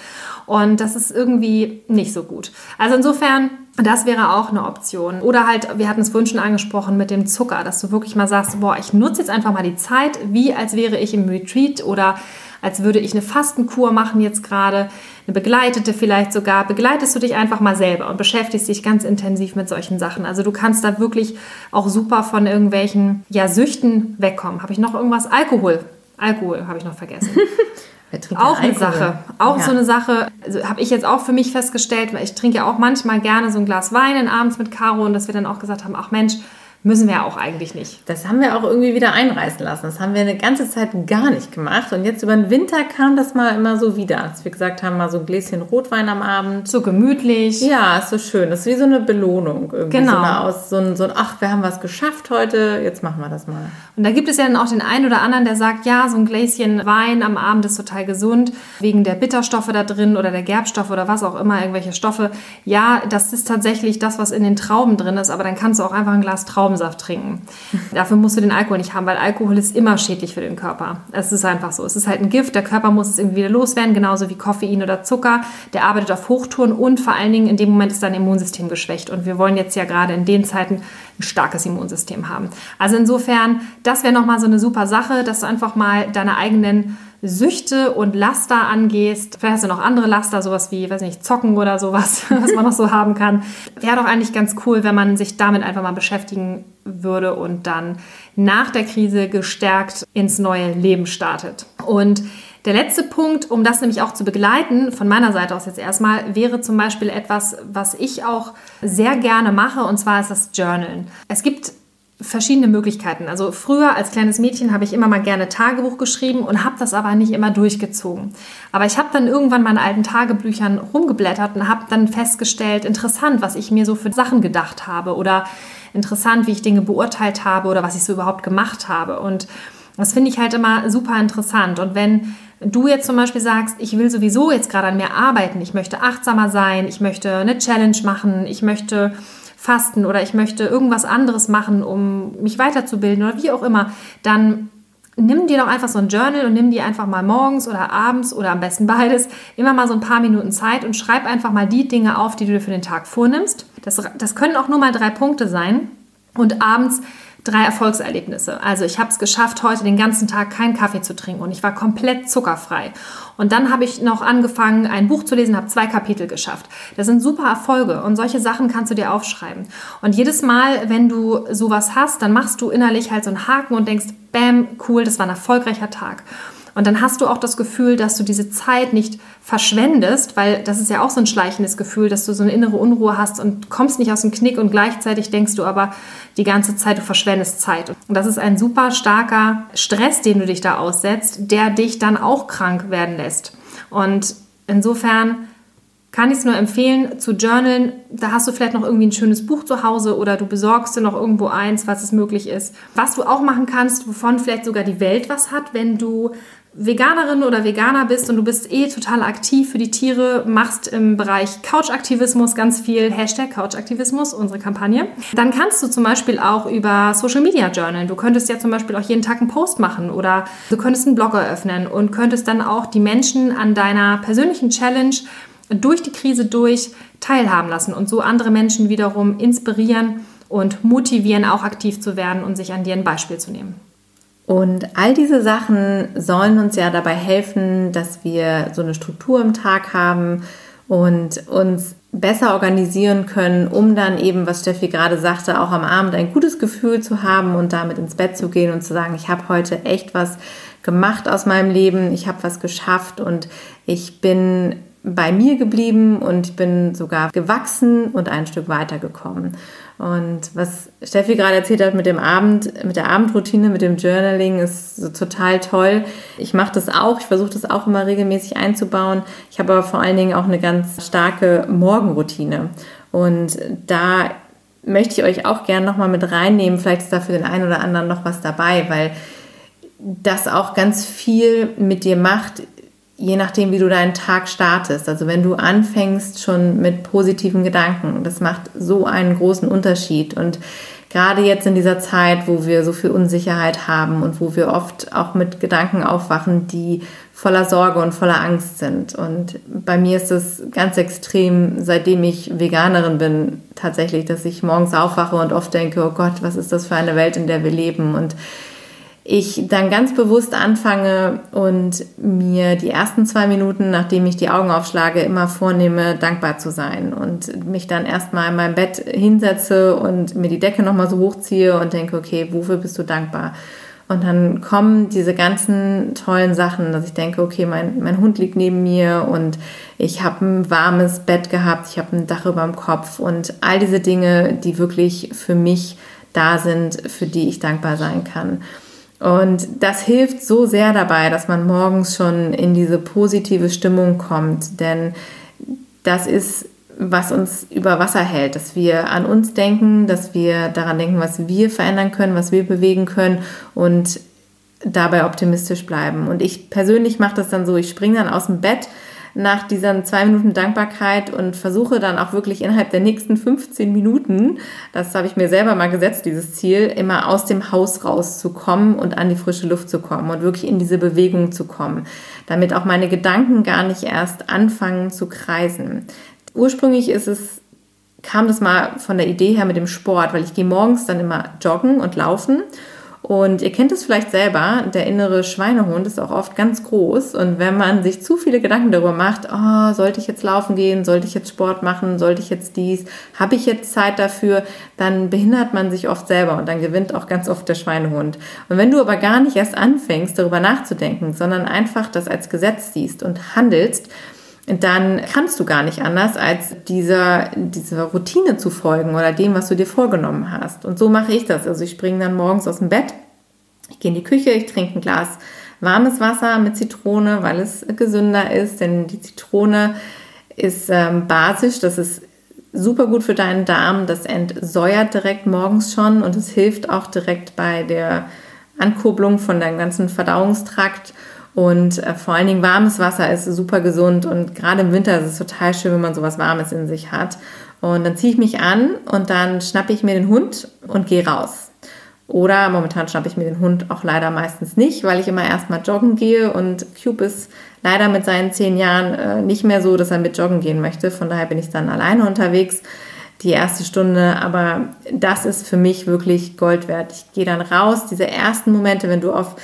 Und das ist irgendwie nicht so gut. Also insofern, das wäre auch eine Option. Oder halt, wir hatten es vorhin schon angesprochen mit dem Zucker, dass du wirklich mal sagst, boah, ich nutze jetzt einfach mal die Zeit, wie als wäre ich im Retreat oder als würde ich eine Fastenkur machen jetzt gerade, eine begleitete vielleicht sogar. Begleitest du dich einfach mal selber und beschäftigst dich ganz intensiv mit solchen Sachen. Also du kannst da wirklich auch super von irgendwelchen ja, Süchten wegkommen. Habe ich noch irgendwas? Alkohol. Alkohol habe ich noch vergessen. auch eine Sache. Auch ja. so eine Sache, also habe ich jetzt auch für mich festgestellt, weil ich trinke ja auch manchmal gerne so ein Glas Wein abends mit Caro und dass wir dann auch gesagt haben, ach Mensch, Müssen wir auch eigentlich nicht. Das haben wir auch irgendwie wieder einreißen lassen. Das haben wir eine ganze Zeit gar nicht gemacht. Und jetzt über den Winter kam das mal immer so wieder. Als wir gesagt haben, mal so ein Gläschen Rotwein am Abend. So gemütlich. Ja, ist so schön. Das ist wie so eine Belohnung. Irgendwie. Genau. So, eine aus, so, ein, so ein, ach, wir haben was geschafft heute, jetzt machen wir das mal. Und da gibt es ja dann auch den einen oder anderen, der sagt, ja, so ein Gläschen Wein am Abend ist total gesund, wegen der Bitterstoffe da drin oder der Gerbstoffe oder was auch immer, irgendwelche Stoffe. Ja, das ist tatsächlich das, was in den Trauben drin ist, aber dann kannst du auch einfach ein Glas Traubensaft trinken. Dafür musst du den Alkohol nicht haben, weil Alkohol ist immer schädlich für den Körper. Es ist einfach so. Es ist halt ein Gift, der Körper muss es irgendwie wieder loswerden, genauso wie Koffein oder Zucker. Der arbeitet auf Hochtouren und vor allen Dingen in dem Moment ist dein Immunsystem geschwächt. Und wir wollen jetzt ja gerade in den Zeiten ein starkes Immunsystem haben. Also insofern, das wäre nochmal so eine super Sache, dass du einfach mal deine eigenen Süchte und Laster angehst. Vielleicht hast du noch andere Laster, sowas wie, weiß nicht, Zocken oder sowas, was man noch so haben kann. Wäre doch eigentlich ganz cool, wenn man sich damit einfach mal beschäftigen würde und dann nach der Krise gestärkt ins neue Leben startet. Und der letzte Punkt, um das nämlich auch zu begleiten, von meiner Seite aus jetzt erstmal, wäre zum Beispiel etwas, was ich auch sehr gerne mache, und zwar ist das Journalen. Es gibt verschiedene Möglichkeiten. Also früher als kleines Mädchen habe ich immer mal gerne Tagebuch geschrieben und habe das aber nicht immer durchgezogen. Aber ich habe dann irgendwann meine alten Tagebüchern rumgeblättert und habe dann festgestellt, interessant, was ich mir so für Sachen gedacht habe oder interessant, wie ich Dinge beurteilt habe oder was ich so überhaupt gemacht habe. Und das finde ich halt immer super interessant. Und wenn du jetzt zum Beispiel sagst, ich will sowieso jetzt gerade an mir arbeiten, ich möchte achtsamer sein, ich möchte eine Challenge machen, ich möchte fasten oder ich möchte irgendwas anderes machen, um mich weiterzubilden oder wie auch immer, dann nimm dir doch einfach so ein Journal und nimm dir einfach mal morgens oder abends oder am besten beides immer mal so ein paar Minuten Zeit und schreib einfach mal die Dinge auf, die du dir für den Tag vornimmst. Das, das können auch nur mal drei Punkte sein. Und abends drei Erfolgserlebnisse. Also ich habe es geschafft, heute den ganzen Tag keinen Kaffee zu trinken und ich war komplett zuckerfrei. Und dann habe ich noch angefangen, ein Buch zu lesen, habe zwei Kapitel geschafft. Das sind super Erfolge und solche Sachen kannst du dir aufschreiben. Und jedes Mal, wenn du sowas hast, dann machst du innerlich halt so einen Haken und denkst, bam, cool, das war ein erfolgreicher Tag. Und dann hast du auch das Gefühl, dass du diese Zeit nicht verschwendest, weil das ist ja auch so ein schleichendes Gefühl, dass du so eine innere Unruhe hast und kommst nicht aus dem Knick und gleichzeitig denkst du aber die ganze Zeit, du verschwendest Zeit. Und das ist ein super starker Stress, den du dich da aussetzt, der dich dann auch krank werden lässt. Und insofern kann ich es nur empfehlen zu journalen. Da hast du vielleicht noch irgendwie ein schönes Buch zu Hause oder du besorgst dir noch irgendwo eins, was es möglich ist. Was du auch machen kannst, wovon vielleicht sogar die Welt was hat, wenn du Veganerin oder Veganer bist und du bist eh total aktiv für die Tiere, machst im Bereich Couchaktivismus ganz viel, Hashtag Couchaktivismus, unsere Kampagne, dann kannst du zum Beispiel auch über Social Media journalen. Du könntest ja zum Beispiel auch jeden Tag einen Post machen oder du könntest einen Blog eröffnen und könntest dann auch die Menschen an deiner persönlichen Challenge durch die Krise durch teilhaben lassen und so andere Menschen wiederum inspirieren und motivieren, auch aktiv zu werden und sich an dir ein Beispiel zu nehmen. Und all diese Sachen sollen uns ja dabei helfen, dass wir so eine Struktur im Tag haben und uns besser organisieren können, um dann eben, was Steffi gerade sagte, auch am Abend ein gutes Gefühl zu haben und damit ins Bett zu gehen und zu sagen, ich habe heute echt was gemacht aus meinem Leben, ich habe was geschafft und ich bin bei mir geblieben und bin sogar gewachsen und ein Stück weitergekommen. Und was Steffi gerade erzählt hat mit dem Abend, mit der Abendroutine, mit dem Journaling, ist so total toll. Ich mache das auch, ich versuche das auch immer regelmäßig einzubauen. Ich habe aber vor allen Dingen auch eine ganz starke Morgenroutine. Und da möchte ich euch auch gerne nochmal mit reinnehmen. Vielleicht ist da für den einen oder anderen noch was dabei, weil das auch ganz viel mit dir macht, je nachdem, wie du deinen Tag startest. Also wenn du anfängst schon mit positiven Gedanken, das macht so einen großen Unterschied. Und gerade jetzt in dieser Zeit, wo wir so viel Unsicherheit haben und wo wir oft auch mit Gedanken aufwachen, die voller Sorge und voller Angst sind. Und bei mir ist es ganz extrem, seitdem ich Veganerin bin, tatsächlich, dass ich morgens aufwache und oft denke, oh Gott, was ist das für eine Welt, in der wir leben? Und ich dann ganz bewusst anfange und mir die ersten zwei Minuten, nachdem ich die Augen aufschlage, immer vornehme, dankbar zu sein und mich dann erstmal in meinem Bett hinsetze und mir die Decke nochmal so hochziehe und denke, okay, wofür bist du dankbar? Und dann kommen diese ganzen tollen Sachen, dass ich denke, okay, mein, mein Hund liegt neben mir und ich habe ein warmes Bett gehabt, ich habe ein Dach über dem Kopf und all diese Dinge, die wirklich für mich da sind, für die ich dankbar sein kann. Und das hilft so sehr dabei, dass man morgens schon in diese positive Stimmung kommt, denn das ist, was uns über Wasser hält, dass wir an uns denken, dass wir daran denken, was wir verändern können, was wir bewegen können und dabei optimistisch bleiben. Und ich persönlich mache das dann so, ich springe dann aus dem Bett, nach diesen zwei Minuten Dankbarkeit und versuche dann auch wirklich innerhalb der nächsten 15 Minuten, das habe ich mir selber mal gesetzt, dieses Ziel, immer aus dem Haus rauszukommen und an die frische Luft zu kommen und wirklich in diese Bewegung zu kommen, damit auch meine Gedanken gar nicht erst anfangen zu kreisen. Ursprünglich ist es kam das mal von der Idee her mit dem Sport, weil ich gehe morgens dann immer joggen und laufen und ihr kennt es vielleicht selber, der innere Schweinehund ist auch oft ganz groß. Und wenn man sich zu viele Gedanken darüber macht, oh, sollte ich jetzt laufen gehen, sollte ich jetzt Sport machen, sollte ich jetzt dies, habe ich jetzt Zeit dafür, dann behindert man sich oft selber und dann gewinnt auch ganz oft der Schweinehund. Und wenn du aber gar nicht erst anfängst, darüber nachzudenken, sondern einfach das als Gesetz siehst und handelst, dann kannst du gar nicht anders, als dieser, dieser Routine zu folgen oder dem, was du dir vorgenommen hast. Und so mache ich das. Also ich springe dann morgens aus dem Bett, ich gehe in die Küche, ich trinke ein Glas warmes Wasser mit Zitrone, weil es gesünder ist, denn die Zitrone ist ähm, basisch, das ist super gut für deinen Darm, das entsäuert direkt morgens schon und es hilft auch direkt bei der Ankurbelung von deinem ganzen Verdauungstrakt und äh, vor allen Dingen warmes Wasser ist super gesund und gerade im Winter ist es total schön, wenn man sowas Warmes in sich hat. Und dann ziehe ich mich an und dann schnappe ich mir den Hund und gehe raus. Oder momentan schnappe ich mir den Hund auch leider meistens nicht, weil ich immer erstmal joggen gehe und Cube ist leider mit seinen zehn Jahren äh, nicht mehr so, dass er mit joggen gehen möchte. Von daher bin ich dann alleine unterwegs die erste Stunde, aber das ist für mich wirklich Gold wert. Ich gehe dann raus, diese ersten Momente, wenn du auf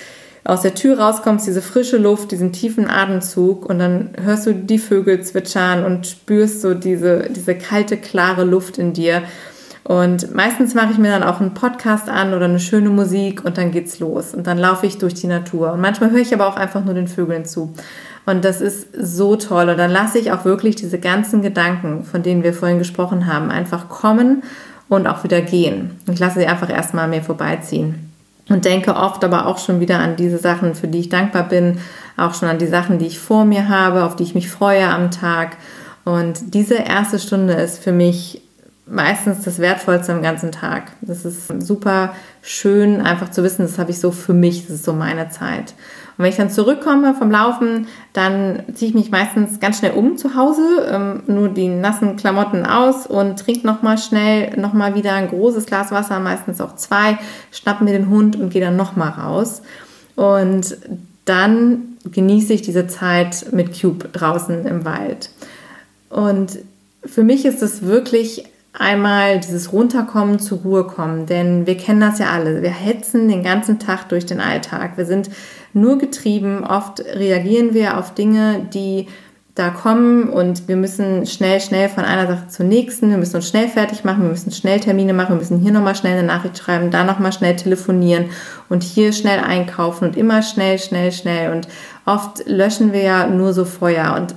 aus der Tür rauskommst, diese frische Luft, diesen tiefen Atemzug und dann hörst du die Vögel zwitschern und spürst so diese, diese kalte, klare Luft in dir. Und meistens mache ich mir dann auch einen Podcast an oder eine schöne Musik und dann geht's los. Und dann laufe ich durch die Natur. Und manchmal höre ich aber auch einfach nur den Vögeln zu. Und das ist so toll. Und dann lasse ich auch wirklich diese ganzen Gedanken, von denen wir vorhin gesprochen haben, einfach kommen und auch wieder gehen. Ich lasse sie einfach erstmal mir vorbeiziehen. Und denke oft aber auch schon wieder an diese Sachen, für die ich dankbar bin, auch schon an die Sachen, die ich vor mir habe, auf die ich mich freue am Tag. Und diese erste Stunde ist für mich meistens das Wertvollste am ganzen Tag. Das ist super schön, einfach zu wissen, das habe ich so für mich, das ist so meine Zeit. Und wenn ich dann zurückkomme vom Laufen, dann ziehe ich mich meistens ganz schnell um zu Hause, ähm, nur die nassen Klamotten aus und trinke nochmal schnell, nochmal wieder ein großes Glas Wasser, meistens auch zwei, schnapp mir den Hund und gehe dann nochmal raus. Und dann genieße ich diese Zeit mit Cube draußen im Wald. Und für mich ist es wirklich einmal dieses Runterkommen, zur Ruhe kommen, denn wir kennen das ja alle. Wir hetzen den ganzen Tag durch den Alltag. Wir sind nur getrieben. Oft reagieren wir auf Dinge, die da kommen und wir müssen schnell, schnell von einer Sache zur nächsten. Wir müssen uns schnell fertig machen, wir müssen schnell Termine machen, wir müssen hier nochmal schnell eine Nachricht schreiben, da nochmal schnell telefonieren und hier schnell einkaufen und immer schnell, schnell, schnell. Und oft löschen wir ja nur so Feuer und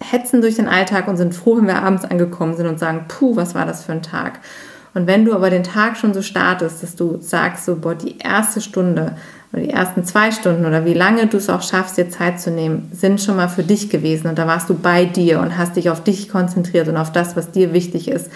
hetzen durch den Alltag und sind froh, wenn wir abends angekommen sind und sagen, puh, was war das für ein Tag. Und wenn du aber den Tag schon so startest, dass du sagst, so, boah, die erste Stunde oder die ersten zwei Stunden oder wie lange du es auch schaffst, dir Zeit zu nehmen, sind schon mal für dich gewesen und da warst du bei dir und hast dich auf dich konzentriert und auf das, was dir wichtig ist,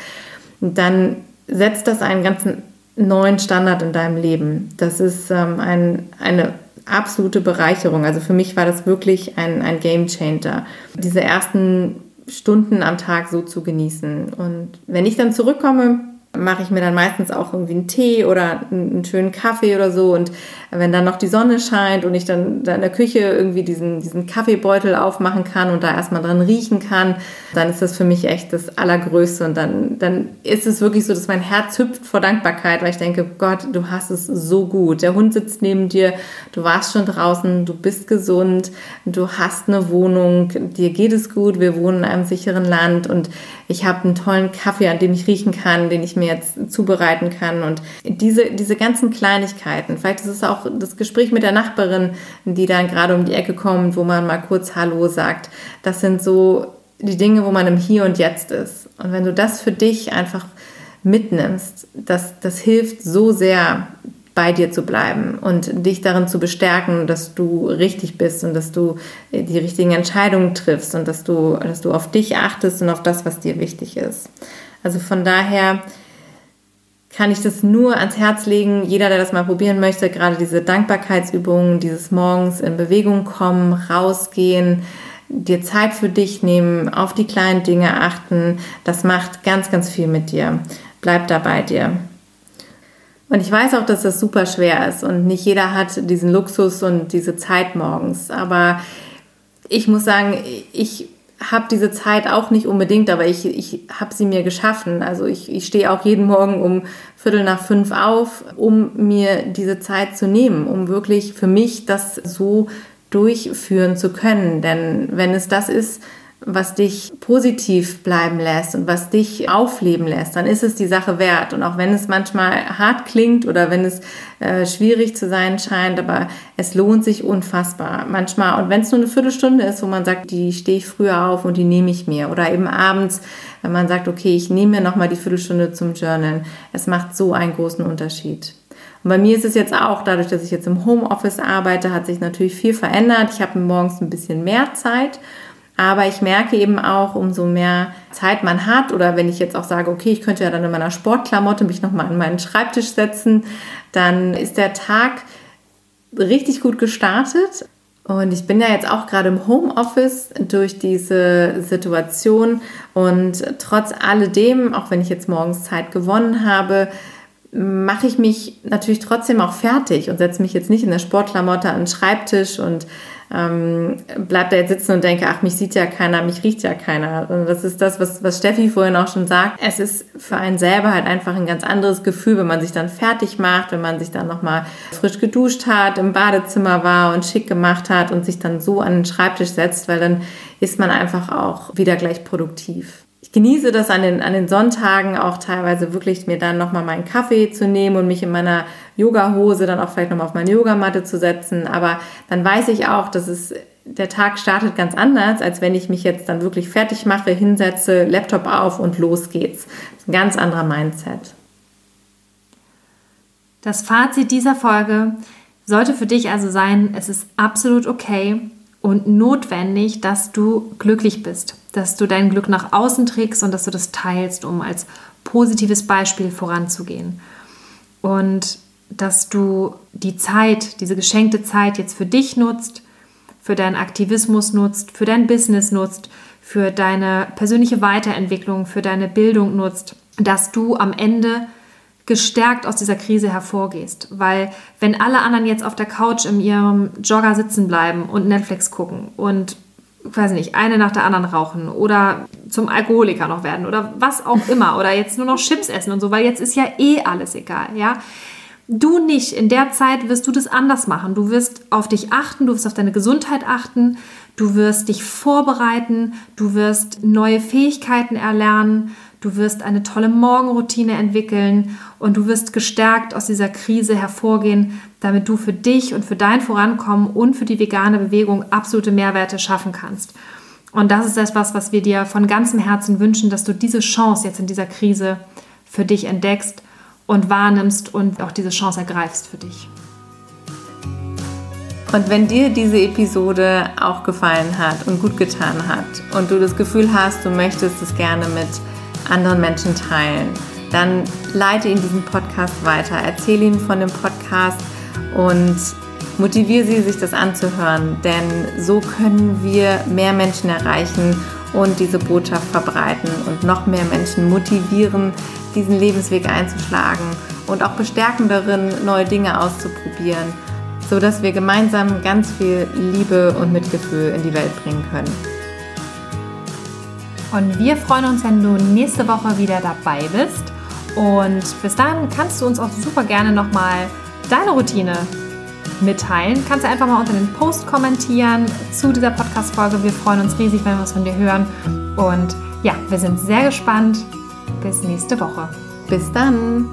dann setzt das einen ganzen neuen Standard in deinem Leben. Das ist ähm, ein, eine absolute Bereicherung. Also für mich war das wirklich ein, ein Game Changer, diese ersten Stunden am Tag so zu genießen. Und wenn ich dann zurückkomme, mache ich mir dann meistens auch irgendwie einen Tee oder einen schönen Kaffee oder so. Und wenn dann noch die Sonne scheint und ich dann da in der Küche irgendwie diesen, diesen Kaffeebeutel aufmachen kann und da erstmal dran riechen kann, dann ist das für mich echt das Allergrößte. Und dann, dann ist es wirklich so, dass mein Herz hüpft vor Dankbarkeit, weil ich denke, Gott, du hast es so gut. Der Hund sitzt neben dir, du warst schon draußen, du bist gesund, du hast eine Wohnung, dir geht es gut, wir wohnen in einem sicheren Land und ich habe einen tollen Kaffee, an dem ich riechen kann, den ich mir jetzt zubereiten kann. Und diese, diese ganzen Kleinigkeiten, vielleicht ist es auch das Gespräch mit der Nachbarin, die dann gerade um die Ecke kommt, wo man mal kurz Hallo sagt. Das sind so die Dinge, wo man im Hier und Jetzt ist. Und wenn du das für dich einfach mitnimmst, das, das hilft so sehr, bei dir zu bleiben und dich darin zu bestärken, dass du richtig bist und dass du die richtigen Entscheidungen triffst und dass du, dass du auf dich achtest und auf das, was dir wichtig ist. Also von daher kann ich das nur ans Herz legen. Jeder, der das mal probieren möchte, gerade diese Dankbarkeitsübungen, dieses Morgens in Bewegung kommen, rausgehen, dir Zeit für dich nehmen, auf die kleinen Dinge achten, das macht ganz, ganz viel mit dir. Bleib da bei dir. Und ich weiß auch, dass das super schwer ist und nicht jeder hat diesen Luxus und diese Zeit morgens. Aber ich muss sagen, ich habe diese Zeit auch nicht unbedingt, aber ich, ich habe sie mir geschaffen. Also ich, ich stehe auch jeden Morgen um Viertel nach fünf auf, um mir diese Zeit zu nehmen, um wirklich für mich das so durchführen zu können. Denn wenn es das ist, was dich positiv bleiben lässt und was dich aufleben lässt, dann ist es die Sache wert. Und auch wenn es manchmal hart klingt oder wenn es äh, schwierig zu sein scheint, aber es lohnt sich unfassbar. Manchmal, und wenn es nur eine Viertelstunde ist, wo man sagt, die stehe ich früher auf und die nehme ich mir. Oder eben abends, wenn man sagt, okay, ich nehme mir nochmal die Viertelstunde zum Journal. Es macht so einen großen Unterschied. Und bei mir ist es jetzt auch, dadurch, dass ich jetzt im Homeoffice arbeite, hat sich natürlich viel verändert. Ich habe morgens ein bisschen mehr Zeit aber ich merke eben auch, umso mehr Zeit man hat oder wenn ich jetzt auch sage, okay, ich könnte ja dann in meiner Sportklamotte mich nochmal an meinen Schreibtisch setzen, dann ist der Tag richtig gut gestartet. Und ich bin ja jetzt auch gerade im Homeoffice durch diese Situation und trotz alledem, auch wenn ich jetzt morgens Zeit gewonnen habe, mache ich mich natürlich trotzdem auch fertig und setze mich jetzt nicht in der Sportklamotte an den Schreibtisch und ähm, bleib da jetzt sitzen und denke, ach, mich sieht ja keiner, mich riecht ja keiner. Und das ist das, was, was Steffi vorhin auch schon sagt. Es ist für einen selber halt einfach ein ganz anderes Gefühl, wenn man sich dann fertig macht, wenn man sich dann nochmal frisch geduscht hat, im Badezimmer war und schick gemacht hat und sich dann so an den Schreibtisch setzt, weil dann ist man einfach auch wieder gleich produktiv. Ich genieße das an den, an den Sonntagen auch teilweise wirklich mir dann nochmal meinen Kaffee zu nehmen und mich in meiner Yoga-Hose dann auch vielleicht nochmal auf meine Yogamatte zu setzen. Aber dann weiß ich auch, dass es der Tag startet ganz anders, als wenn ich mich jetzt dann wirklich fertig mache, hinsetze, Laptop auf und los geht's. Ein ganz anderer Mindset. Das Fazit dieser Folge sollte für dich also sein, es ist absolut okay und notwendig, dass du glücklich bist, dass du dein Glück nach außen trägst und dass du das teilst, um als positives Beispiel voranzugehen. Und dass du die Zeit, diese geschenkte Zeit jetzt für dich nutzt, für deinen Aktivismus nutzt, für dein Business nutzt, für deine persönliche Weiterentwicklung, für deine Bildung nutzt, dass du am Ende gestärkt aus dieser Krise hervorgehst. Weil wenn alle anderen jetzt auf der Couch in ihrem Jogger sitzen bleiben und Netflix gucken und weiß nicht, eine nach der anderen rauchen oder zum Alkoholiker noch werden oder was auch immer oder jetzt nur noch Chips essen und so, weil jetzt ist ja eh alles egal, ja. Du nicht. In der Zeit wirst du das anders machen. Du wirst auf dich achten, du wirst auf deine Gesundheit achten, du wirst dich vorbereiten, du wirst neue Fähigkeiten erlernen, du wirst eine tolle Morgenroutine entwickeln und du wirst gestärkt aus dieser Krise hervorgehen, damit du für dich und für dein Vorankommen und für die vegane Bewegung absolute Mehrwerte schaffen kannst. Und das ist etwas, was wir dir von ganzem Herzen wünschen, dass du diese Chance jetzt in dieser Krise für dich entdeckst und wahrnimmst und auch diese Chance ergreifst für dich. Und wenn dir diese Episode auch gefallen hat und gut getan hat und du das Gefühl hast, du möchtest es gerne mit anderen Menschen teilen, dann leite ihn diesen Podcast weiter, erzähle ihnen von dem Podcast und motiviere sie, sich das anzuhören, denn so können wir mehr Menschen erreichen und diese Botschaft verbreiten und noch mehr Menschen motivieren, diesen Lebensweg einzuschlagen und auch bestärken darin, neue Dinge auszuprobieren, sodass wir gemeinsam ganz viel Liebe und Mitgefühl in die Welt bringen können. Und wir freuen uns, wenn du nächste Woche wieder dabei bist. Und bis dahin kannst du uns auch super gerne nochmal deine Routine mitteilen. Kannst du einfach mal unter den Post kommentieren zu dieser Podcast-Folge. Wir freuen uns riesig, wenn wir es von dir hören. Und ja, wir sind sehr gespannt. Bis nächste Woche. Bis dann.